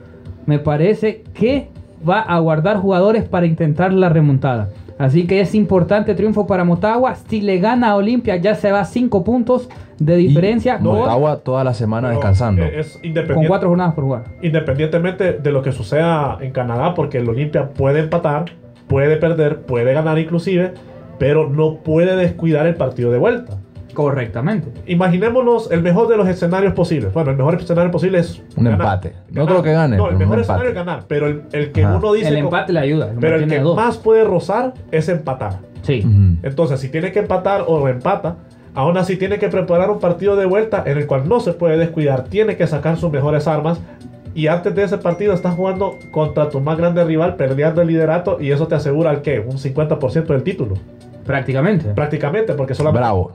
me parece que va a guardar jugadores para intentar la remontada. Así que es importante triunfo para Motagua. Si le gana a Olimpia, ya se va a 5 puntos de diferencia Motagua toda la semana descansando. Es con independiente, 4 jornadas por jugar. independientemente de lo que suceda en Canadá, porque el Olimpia puede empatar, puede perder, puede ganar inclusive, pero no puede descuidar el partido de vuelta. Correctamente. Imaginémonos el mejor de los escenarios posibles. Bueno, el mejor escenario posible es Un ganar. empate. No creo que gane, No, pero el mejor empate. escenario es ganar, pero el, el que Ajá. uno dice El empate le ayuda. pero el que dos. más puede rozar es empatar. Sí. Entonces, si tiene que empatar o empata, aún así tiene que preparar un partido de vuelta en el cual no se puede descuidar, tiene que sacar sus mejores armas. Y antes de ese partido estás jugando contra tu más grande rival, perdiendo el liderato, y eso te asegura el qué? Un 50% del título. Prácticamente. Prácticamente, porque solamente. Bravo.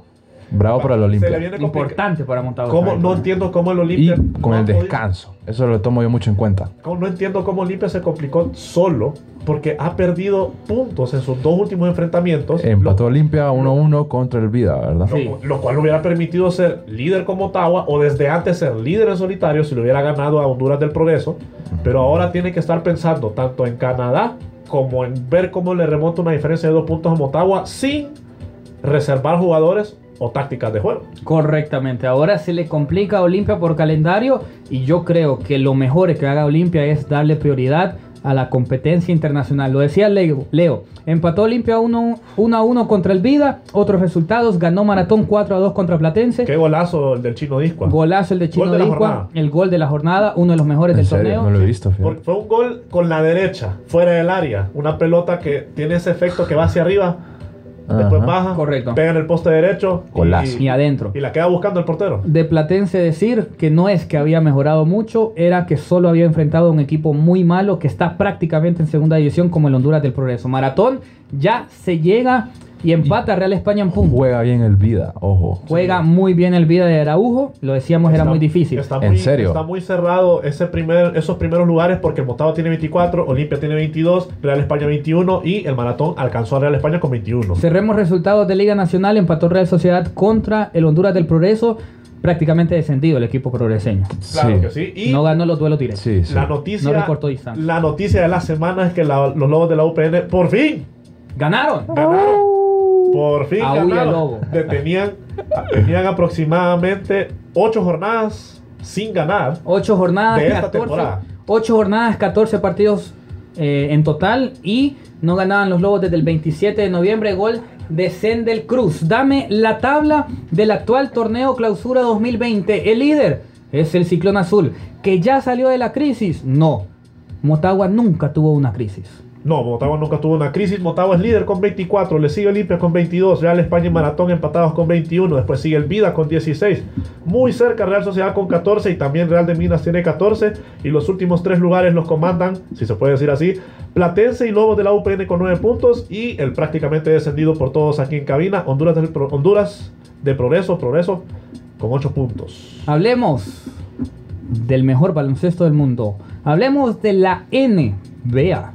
Bravo para el Olimpia. Importante para Motagua. ¿Cómo? No entiendo cómo el Y Olimpia. con no el descanso. Eso lo tomo yo mucho en cuenta. No entiendo cómo Olimpia se complicó solo, porque ha perdido puntos en sus dos últimos enfrentamientos. Empató Olimpia 1-1 contra el Vida, ¿verdad? Lo, Sí. lo cual le hubiera permitido ser líder como Ottawa o desde antes ser líder en solitario si lo hubiera ganado a Honduras del Progreso. Pero ahora tiene que estar pensando tanto en Canadá como en ver cómo le remonta una diferencia de dos puntos a Motagua sin reservar jugadores o tácticas de juego. Correctamente. Ahora se le complica a Olimpia por calendario y yo creo que lo mejor que haga Olimpia es darle prioridad a la competencia internacional. Lo decía Leo. Leo. Empató Olimpia 1 1 a 1 contra el Vida. Otros resultados. Ganó Maratón 4 a 2 contra Platense. Qué golazo el del chino Disco. Golazo el de Chino Gol de la Discua, jornada. El gol de la jornada. Uno de los mejores del serio, torneo. no lo he visto. fue un gol con la derecha, fuera del área. Una pelota que tiene ese efecto que va hacia arriba, después Ajá. baja, Correcto. pega en el poste derecho Golazo. Y adentro. y la queda buscando el portero. de Platense decir que no es que había mejorado mucho, era que solo había enfrentado a un equipo muy malo que está prácticamente en segunda división como el Honduras del Progreso. Maratón ya se llega y empata Real España en punto. Juega bien el Vida, ojo. Juega muy bien el vida de Araujo, lo decíamos era muy difícil. Está ¿En muy, serio? Está muy cerrado ese primer, esos primeros lugares porque el Motagua tiene 24, Olimpia tiene 22, Real España 21 y el Maratón alcanzó a Real España con 21. Cerremos resultados de Liga Nacional, empató Real Sociedad contra el Honduras del Progreso, prácticamente descendido el equipo progreseño. Claro sí. que sí. Y No ganó los duelos directos. Sí, sí. la noticia, No recortó distancia. la noticia de la semana es que la- los Lobos de la UPN por fin ¡Ganaron! ganaron. Por fin ganaron. Tenían, tenían aproximadamente 8 jornadas sin ganar. Ocho jornadas, De esta 14, temporada. ocho jornadas, 14 partidos eh, en total y no ganaban los Lobos desde el 27 de noviembre. Gol de Sendel Cruz. Dame la tabla del actual torneo Clausura 2020. El líder es el Ciclón Azul, que ya salió de la crisis. No, Motagua nunca tuvo una crisis. No, Motagua nunca tuvo una crisis. Motagua es líder con 24. Le sigue Olimpia con 22. Real España y Maratón empatados con 21. Después sigue el Vida con 16. Muy cerca Real Sociedad con 14. Y también Real de Minas tiene 14. Y los últimos tres lugares los comandan, si se puede decir así, Platense y Lobos de la UPN con 9 puntos. Y el prácticamente descendido por todos aquí en cabina, Honduras, Pro- Honduras de Progreso, Progreso con 8 puntos. Hablemos del mejor baloncesto del mundo. Hablemos de la NBA.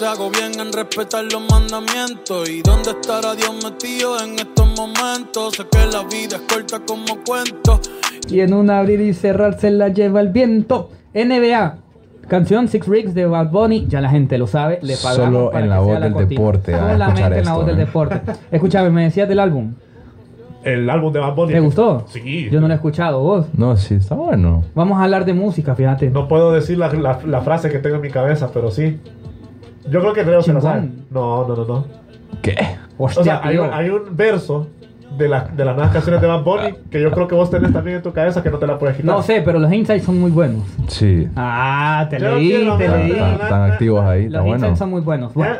si hago bien en respetar los mandamientos. ¿Y dónde estará Dios metido en estos momentos? Sé que la vida es corta como cuento. Y en un abrir y cerrar se la lleva el viento. NBA. Canción Six Rigs de Bad Bunny, ya la gente lo sabe, le pagamos Solo para en que la sea voz del cortina. deporte, a Solamente en la voz esto, del eh. deporte. Escúchame, me decías del álbum. El álbum de Bad Bunny. ¿Te gustó? Sí. Yo no lo he escuchado, vos. No, sí, está bueno. Vamos a hablar de música, fíjate. No puedo decir la, la- la frase que tengo en mi cabeza, pero sí. Yo creo que Leo se la sabe. No, no, no, no. ¿Qué? O sea, hay un, hay un verso de, la, de las nuevas canciones de Bad Bunny que yo creo que vos tenés también en tu cabeza que no te la puedes quitar. No sé, pero los insights son muy buenos. Sí. Ah, te Yo leí, quiero te ver- leí. Están, están activos ahí, Los bueno. insights son muy buenos. Bueno,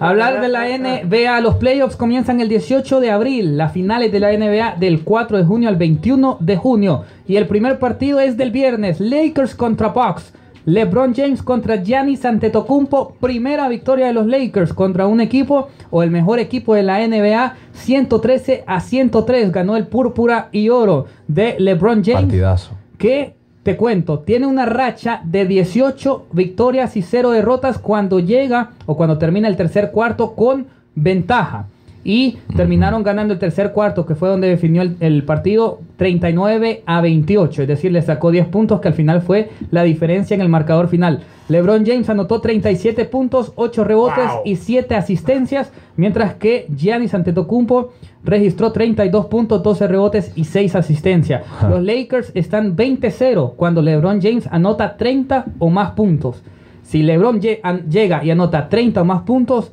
hablar de la NBA, los playoffs comienzan el 18 de abril, las finales de la NBA del 4 de junio al 21 de junio. Y el primer partido es del viernes, Lakers contra Bucks. LeBron James contra Giannis Antetokounmpo, primera victoria de los Lakers contra un equipo o el mejor equipo de la NBA, 113 a 103 ganó el púrpura y oro de LeBron James Partidazo. que te cuento, tiene una racha de 18 victorias y 0 derrotas cuando llega o cuando termina el tercer cuarto con ventaja. Y terminaron ganando el tercer cuarto, que fue donde definió el, el partido 39 a 28. Es decir, le sacó 10 puntos, que al final fue la diferencia en el marcador final. LeBron James anotó 37 puntos, 8 rebotes Wow. y 7 asistencias, mientras que Giannis Antetokounmpo registró 32 puntos, 12 rebotes y 6 asistencias. Los Lakers están 20-0 cuando LeBron James anota 30 o más puntos. Si LeBron llega y anota 30 o más puntos,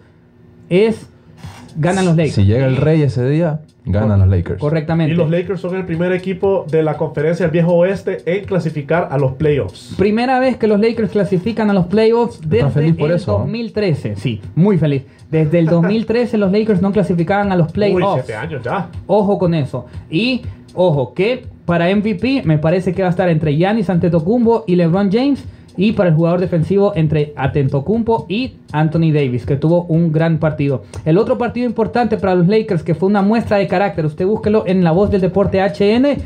es ganan los Lakers. Si llega el rey ese día, ganan los Lakers. Correctamente. Y los Lakers son el primer equipo de la conferencia del viejo oeste en clasificar a los playoffs. Primera vez que los Lakers clasifican a los playoffs desde feliz por el eso, ¿no? 2013. Sí, muy feliz. Desde el (laughs) 2013 los Lakers no clasificaban a los Uy, playoffs. siete años ya. Ojo con eso. Y ojo que para MVP me parece que va a estar entre Giannis Antetokounmpo y LeBron James. Y para el jugador defensivo entre Antetokounmpo y Anthony Davis, que tuvo un gran partido. El otro partido importante para los Lakers, que fue una muestra de carácter, usted búsquelo en La Voz del Deporte HN,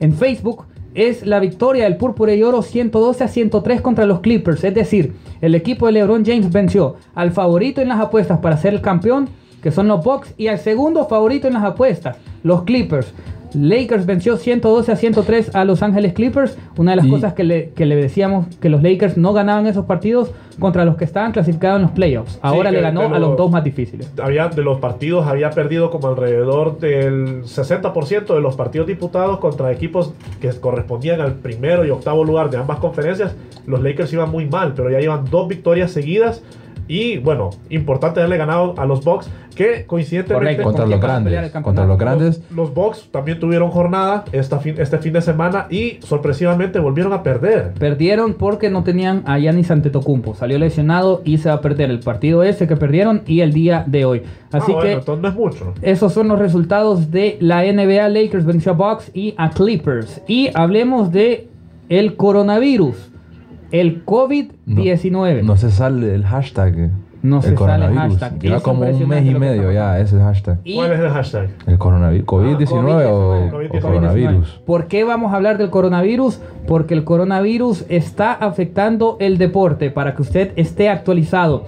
en Facebook, es la victoria del Púrpura y Oro 112 a 103 contra los Clippers. Es decir, el equipo de LeBron James venció al favorito en las apuestas para ser el campeón, que son los Bucks, y al segundo favorito en las apuestas, los Clippers. Lakers venció 112 a 103 a Los Ángeles Clippers. Una de las Y- cosas que le, que le decíamos que los Lakers no ganaban esos partidos contra los que estaban clasificados en los playoffs. Ahora Sí, le ganó a los los- dos más difíciles. Había, de los partidos había perdido como alrededor del 60% de los partidos disputados contra equipos que correspondían al primero y octavo lugar de ambas conferencias. Los Lakers iban muy mal, pero ya llevan dos victorias seguidas. Y bueno, importante haberle ganado a los Bucks, que coincidentemente Correcto. Contra ¿Con los grandes. Contra los grandes. los, los Bucks también tuvieron jornada esta fin- este fin de semana y sorpresivamente volvieron a perder. Perdieron porque no tenían a Giannis Antetokounmpo. Salió lesionado y se va a perder el partido ese que perdieron y el día de hoy. Así Ah, bueno, que entonces no es mucho. Esos son los resultados de la NBA. Lakers venció a Bucks y a Clippers. Y hablemos de el coronavirus. El COVID-19. No se sale el hashtag. No el se sale el hashtag. Lleva Es como un mes y medio ya ese hashtag. Y- ¿Cuál es el hashtag? El coronavirus. ¿COVID-19 o, COVID-19. o coronavirus? ¿Por qué vamos a hablar del coronavirus? Porque el coronavirus está afectando el deporte, para que usted esté actualizado.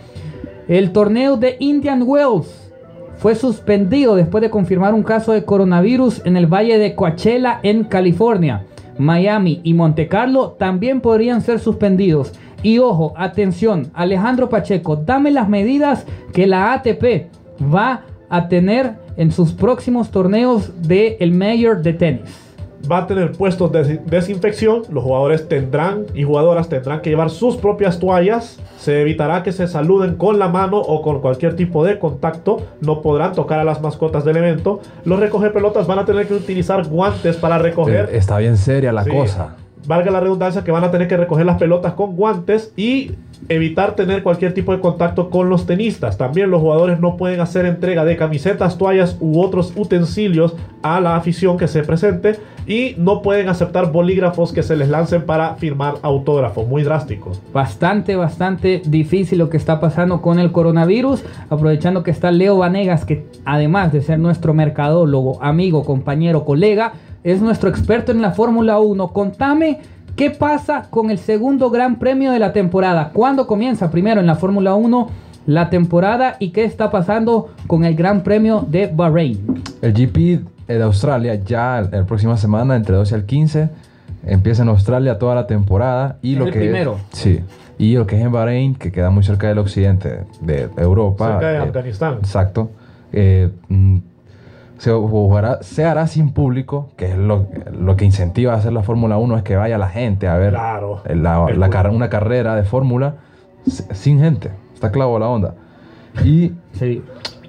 El torneo de Indian Wells fue suspendido después de confirmar un caso de coronavirus en el valle de Coachella, en California. Miami y Monte Carlo también podrían ser suspendidos. Y ojo, atención, Alejandro Pacheco, dame las medidas que la ATP va a tener en sus próximos torneos del el Mayor de tenis. Va a tener puestos de desinfección. Los jugadores tendrán y jugadoras tendrán que llevar sus propias toallas. Se evitará que se saluden con la mano o con cualquier tipo de contacto. No podrán tocar a las mascotas del evento. Los recoge pelotas van a tener que utilizar guantes para recoger. Pero Está bien seria la Sí. cosa. Valga la redundancia que van a tener que recoger las pelotas con guantes y evitar tener cualquier tipo de contacto con los tenistas. También los jugadores no pueden hacer entrega de camisetas, toallas u otros utensilios a la afición que se presente y no pueden aceptar bolígrafos que se les lancen para firmar autógrafos. Muy drástico. Bastante, bastante difícil lo que está pasando con el coronavirus. Aprovechando que está Leo Vanegas, que además de ser nuestro mercadólogo, amigo, compañero, colega, es nuestro experto en la Fórmula 1. Contame ¿Qué pasa con el segundo gran premio de la temporada? ¿Cuándo comienza primero en la Fórmula 1 la temporada y qué está pasando con el Gran Premio de Bahrein? El GP de Australia ya la próxima semana, entre 12 al 15, empieza en Australia toda la temporada. Y Es lo el que primero. Sí. Y lo que es en Bahrein, que queda muy cerca del occidente de Europa. Cerca de eh, Afganistán. Exacto. Eh, mm, se, jugará- se hará sin público, que es lo, lo que incentiva a hacer la Fórmula 1, es que vaya la gente a ver Claro. la- la carre- una carrera de Fórmula sin gente. Está clavo la onda. Y Sí.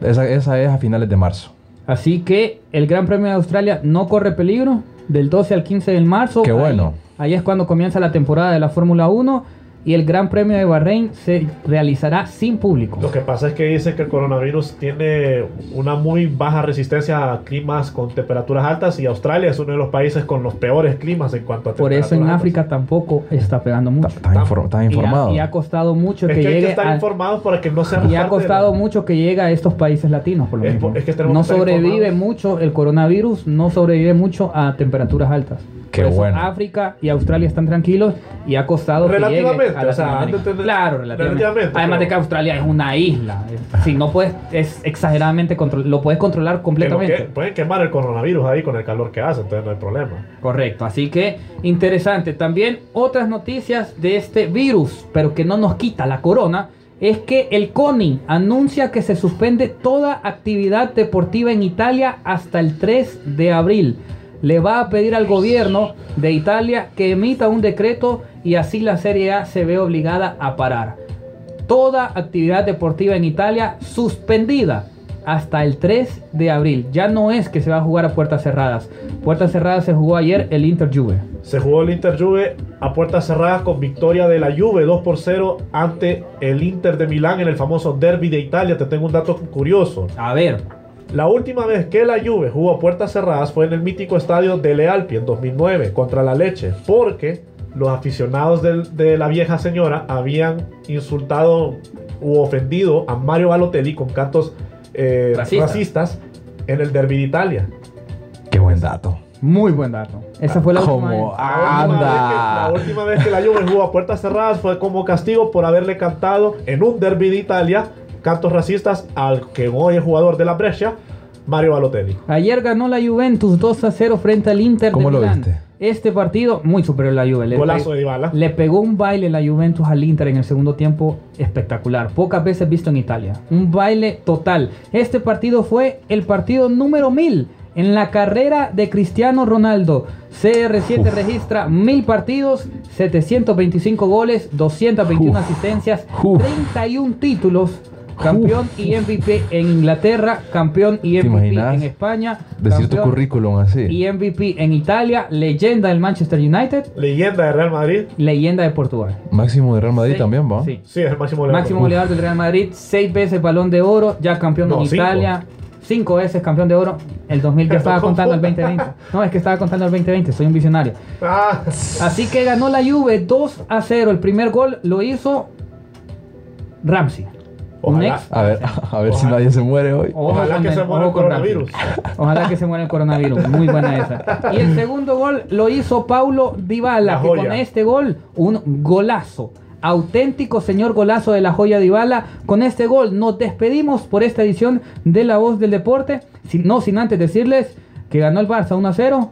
esa, esa es a finales de marzo. Así que el Gran Premio de Australia no corre peligro del 12 al 15 de marzo. Qué Ahí- bueno. Ahí es cuando comienza la temporada de la Fórmula 1 y el Gran Premio de Bahrein se realizará sin público. Lo que pasa es que dicen que el coronavirus tiene una muy baja resistencia a climas con temperaturas altas y Australia es uno de los países con los peores climas en cuanto a Por eso en temperaturas África tampoco está pegando mucho. Estás Y ha- informado. Y ha, costado mucho que que hay que llegue estar a- informados para que no sean y ha costado la- mucho que llegue a estos países latinos, por lo Es mismo. por- es que no sobrevive informados. mucho el coronavirus, no sobrevive mucho a temperaturas altas. Qué Por eso bueno. África y Australia están tranquilos y ha costado que llegue Relativamente, o sea, de Claro, relativamente. relativamente, Además de que Australia es una isla. Si no puedes, es exageradamente control, lo puedes controlar completamente. que- pueden quemar el coronavirus ahí con el calor que hace, entonces no hay problema. Correcto, así que interesante. También otras noticias de este virus, pero que no nos quita la corona, es que el CONI anuncia que se suspende toda actividad deportiva en Italia hasta el 3 de abril. Le va a pedir al gobierno de Italia que emita un decreto y así la Serie A se ve obligada a parar. Toda actividad deportiva en Italia suspendida hasta el 3 de abril. Ya no es que se va a jugar a puertas cerradas. Puertas cerradas se jugó ayer el Inter Juve. Se jugó el Inter Juve a puertas cerradas con victoria de la Juve 2 por 0 ante el Inter de Milán en el famoso Derby de Italia. Te tengo un dato curioso. A ver, La última vez que la Juve jugó a puertas cerradas fue en el mítico estadio de Lealpi en 2009 contra la Leche, porque los aficionados del- de la vieja señora habían insultado u ofendido a Mario Balotelli con cantos eh, Racistas. racistas en el Derby de Italia. Qué buen dato. muy buen dato. Esa fue la última Como vez. La última, vez que, la anda. última vez que la Juve jugó a puertas cerradas fue como castigo por haberle cantado en un derby de Italia cantos racistas al que hoy es jugador de la Brescia, Mario Balotelli. Ayer ganó la Juventus 2 a 0 frente al Inter ¿Cómo de lo Milán. viste? Este partido muy superior a la Juve. Le Golazo de Dybala. Le pegó un baile la Juventus al Inter en el segundo tiempo espectacular. Pocas veces visto en Italia. Un baile total. Este partido fue el partido número 1000 en la carrera de Cristiano Ronaldo. CR7 registra 1000 partidos, 725 goles, 221 Uf. asistencias, Uf. 31 títulos. Campeón y MVP en Inglaterra, campeón y ¿Te MVP en España, Decir tu currículum así. y MVP en Italia, leyenda del Manchester United, Leyenda de Real Madrid. leyenda de Portugal. Máximo de Real Madrid Sí, también, ¿va? Sí. Sí, es el máximo goleador. Máximo goleador del Real Madrid, seis veces balón de oro, ya campeón No, en cinco. Italia, cinco veces campeón de oro. El 2000 que (laughs) estaba contando el 2020. No, es que estaba contando el 2020, soy un visionario. Ah, Así que ganó la Juve 2 a 0. El primer gol lo hizo Ramsey. Un Ojalá. ex. A ver, a ver si nadie se muere hoy. Ojalá que se muera el coronavirus. Ojalá que se muera el coronavirus. Muy buena esa. Y el segundo gol lo hizo Paulo Dybala, La que joya. con este gol, un golazo. Auténtico señor golazo de la joya Dybala. Con este gol nos despedimos por esta edición de La Voz del Deporte. Sin, no sin antes decirles que ganó el Barça 1 a 0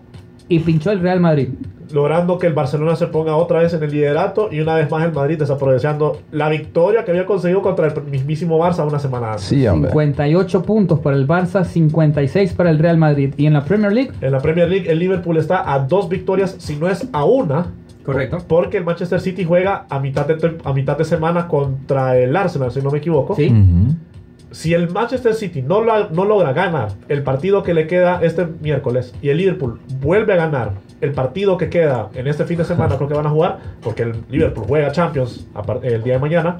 y pinchó el Real Madrid. Logrando que el Barcelona se ponga otra vez en el liderato y una vez más el Madrid desaprovechando la victoria que había conseguido contra el mismísimo Barça una semana antes. Sí, hombre. 58 puntos para el Barça, 56 para el Real Madrid. Y en la Premier League, En la Premier League el Liverpool está a dos victorias, si no es a una, correcto. porque el Manchester City juega a mitad de, a mitad de semana contra el Arsenal, si no me equivoco. Sí. Si el Manchester City no, lo- no logra ganar el partido que le queda este miércoles y el Liverpool vuelve a ganar el partido que queda en este fin de semana, creo que van a jugar, porque el Liverpool juega Champions el día de mañana.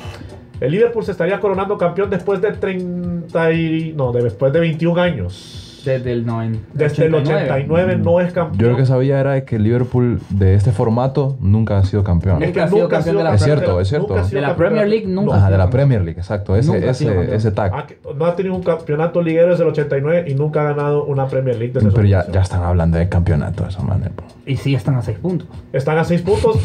El Liverpool se estaría coronando campeón después de 30 y, no, de- después de 21 años. Desde el 90. Desde el 89 no es campeón. Yo lo que sabía era que el Liverpool de este formato nunca ha sido campeón. Es que nunca ha sido de la Es campeón cierto, la- es cierto. nunca De la campeón Premier League nunca. Ajá, de la Premier League, exacto. Ese, Nunca ese, campeón. ese tag. Ah, No ha tenido un campeonato liguero desde el 89 y nunca ha ganado una Premier League desde Pero ya, ya están hablando de campeonato de esa manera. Y sí, están a 6 puntos. Están a 6 puntos.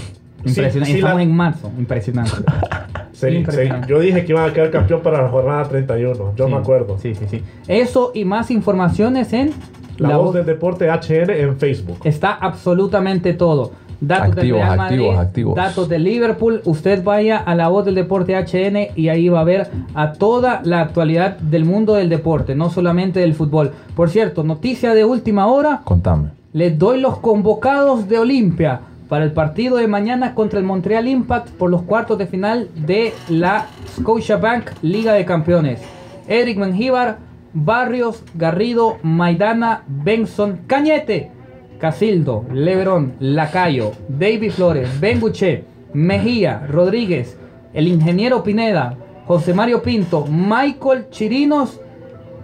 Sí, Impresionante. sí, la- Estamos en marzo. Impresionante. (laughs) sí, sí. impresionante. Yo dije que iban a quedar campeón para la jornada 31. Yo Sí, me acuerdo. Sí, sí, sí. Eso y más informaciones en La, voz del deporte HN en Facebook. Está absolutamente todo. Datos del Activos, Real Madrid, activos, activos. datos de Liverpool. Usted vaya a la voz del deporte HN y ahí va a ver a toda la actualidad del mundo del deporte, no solamente del fútbol. Por cierto, noticia de última hora. Contame. Les doy los convocados de Olimpia para el partido de mañana contra el Montreal Impact por los cuartos de final de la Scotiabank Liga de Campeones. Eric Mengíbar, Barrios, Garrido, Maidana, Benson, Cañete, Casildo, Leverón, Lacayo, David Flores, Benguche, Mejía, Rodríguez, el ingeniero Pineda, José Mario Pinto, Michael Chirinos,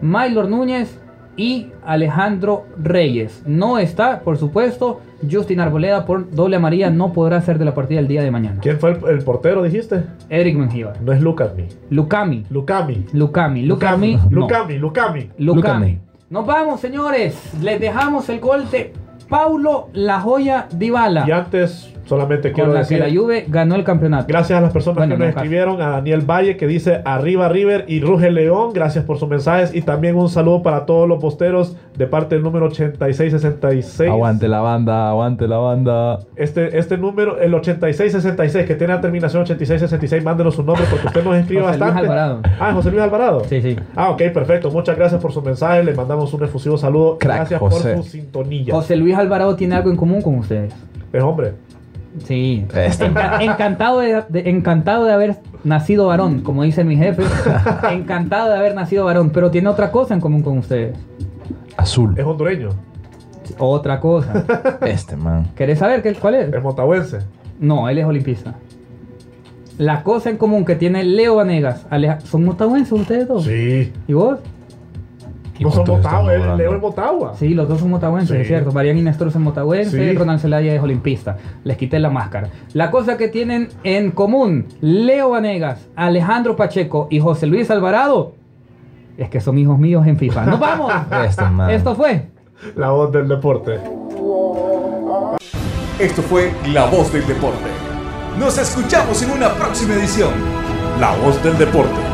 Maylor Núñez y Alejandro Reyes. No está, por supuesto, Justin Arboleda por doble amarilla, no podrá ser de la partida el día de mañana. ¿Quién fue el, el portero, dijiste? Eric Mengíbar. No es Lucami. Lucami. Lucami. Lucami. Lucami. no. Lucami. Lucami. Lucami. Nos vamos, señores. Les dejamos el gol de Paulo La Joya Dybala. Y antes, solamente quiero con la decir. que la Juve ganó el campeonato. Gracias a las personas Bueno, que nos escribieron, a Daniel Valle que dice arriba River y Ruge León, gracias por sus mensajes y también un saludo para todos los posteros de parte del número 8666. Aguante la banda, aguante la banda. Este, este número, el 8666, que tiene la terminación 8666, mándenos su nombre porque usted nos escribe José Luis. Alvarado. Ah, José Luis Alvarado. Sí, sí. Ah, ok, perfecto. Muchas gracias por su mensaje. Le mandamos un efusivo saludo. Crack, gracias José. por su sintonía. José Luis Alvarado tiene algo en común con ustedes. Es hombre. Sí. Este. Enca- encantado, de, de- encantado de haber nacido varón, como dice mi jefe. encantado de haber nacido varón, pero tiene otra cosa en común con ustedes. Azul. Es hondureño. Otra cosa. Este man. ¿Querés saber qué, cuál es? Es motahuense. No, él es olimpista. La cosa en común que tiene Leo Vanegas, Aleja- ¿son motahuenses ustedes dos? Sí. ¿Y vos? No son Motagua? Leo es Motagua. Sí, los dos son motahuenses, Sí. es cierto. Marian y Néstor son motahuenses, Sí. Ronald Zelaya es olimpista. Les quité la máscara. La cosa que tienen en común Leo Vanegas, Alejandro Pacheco y José Luis Alvarado es que son hijos míos en FIFA. ¡Nos vamos! (laughs) Esto fue La voz del deporte. Esto fue La Voz del Deporte. Nos escuchamos en una próxima edición. La voz del deporte.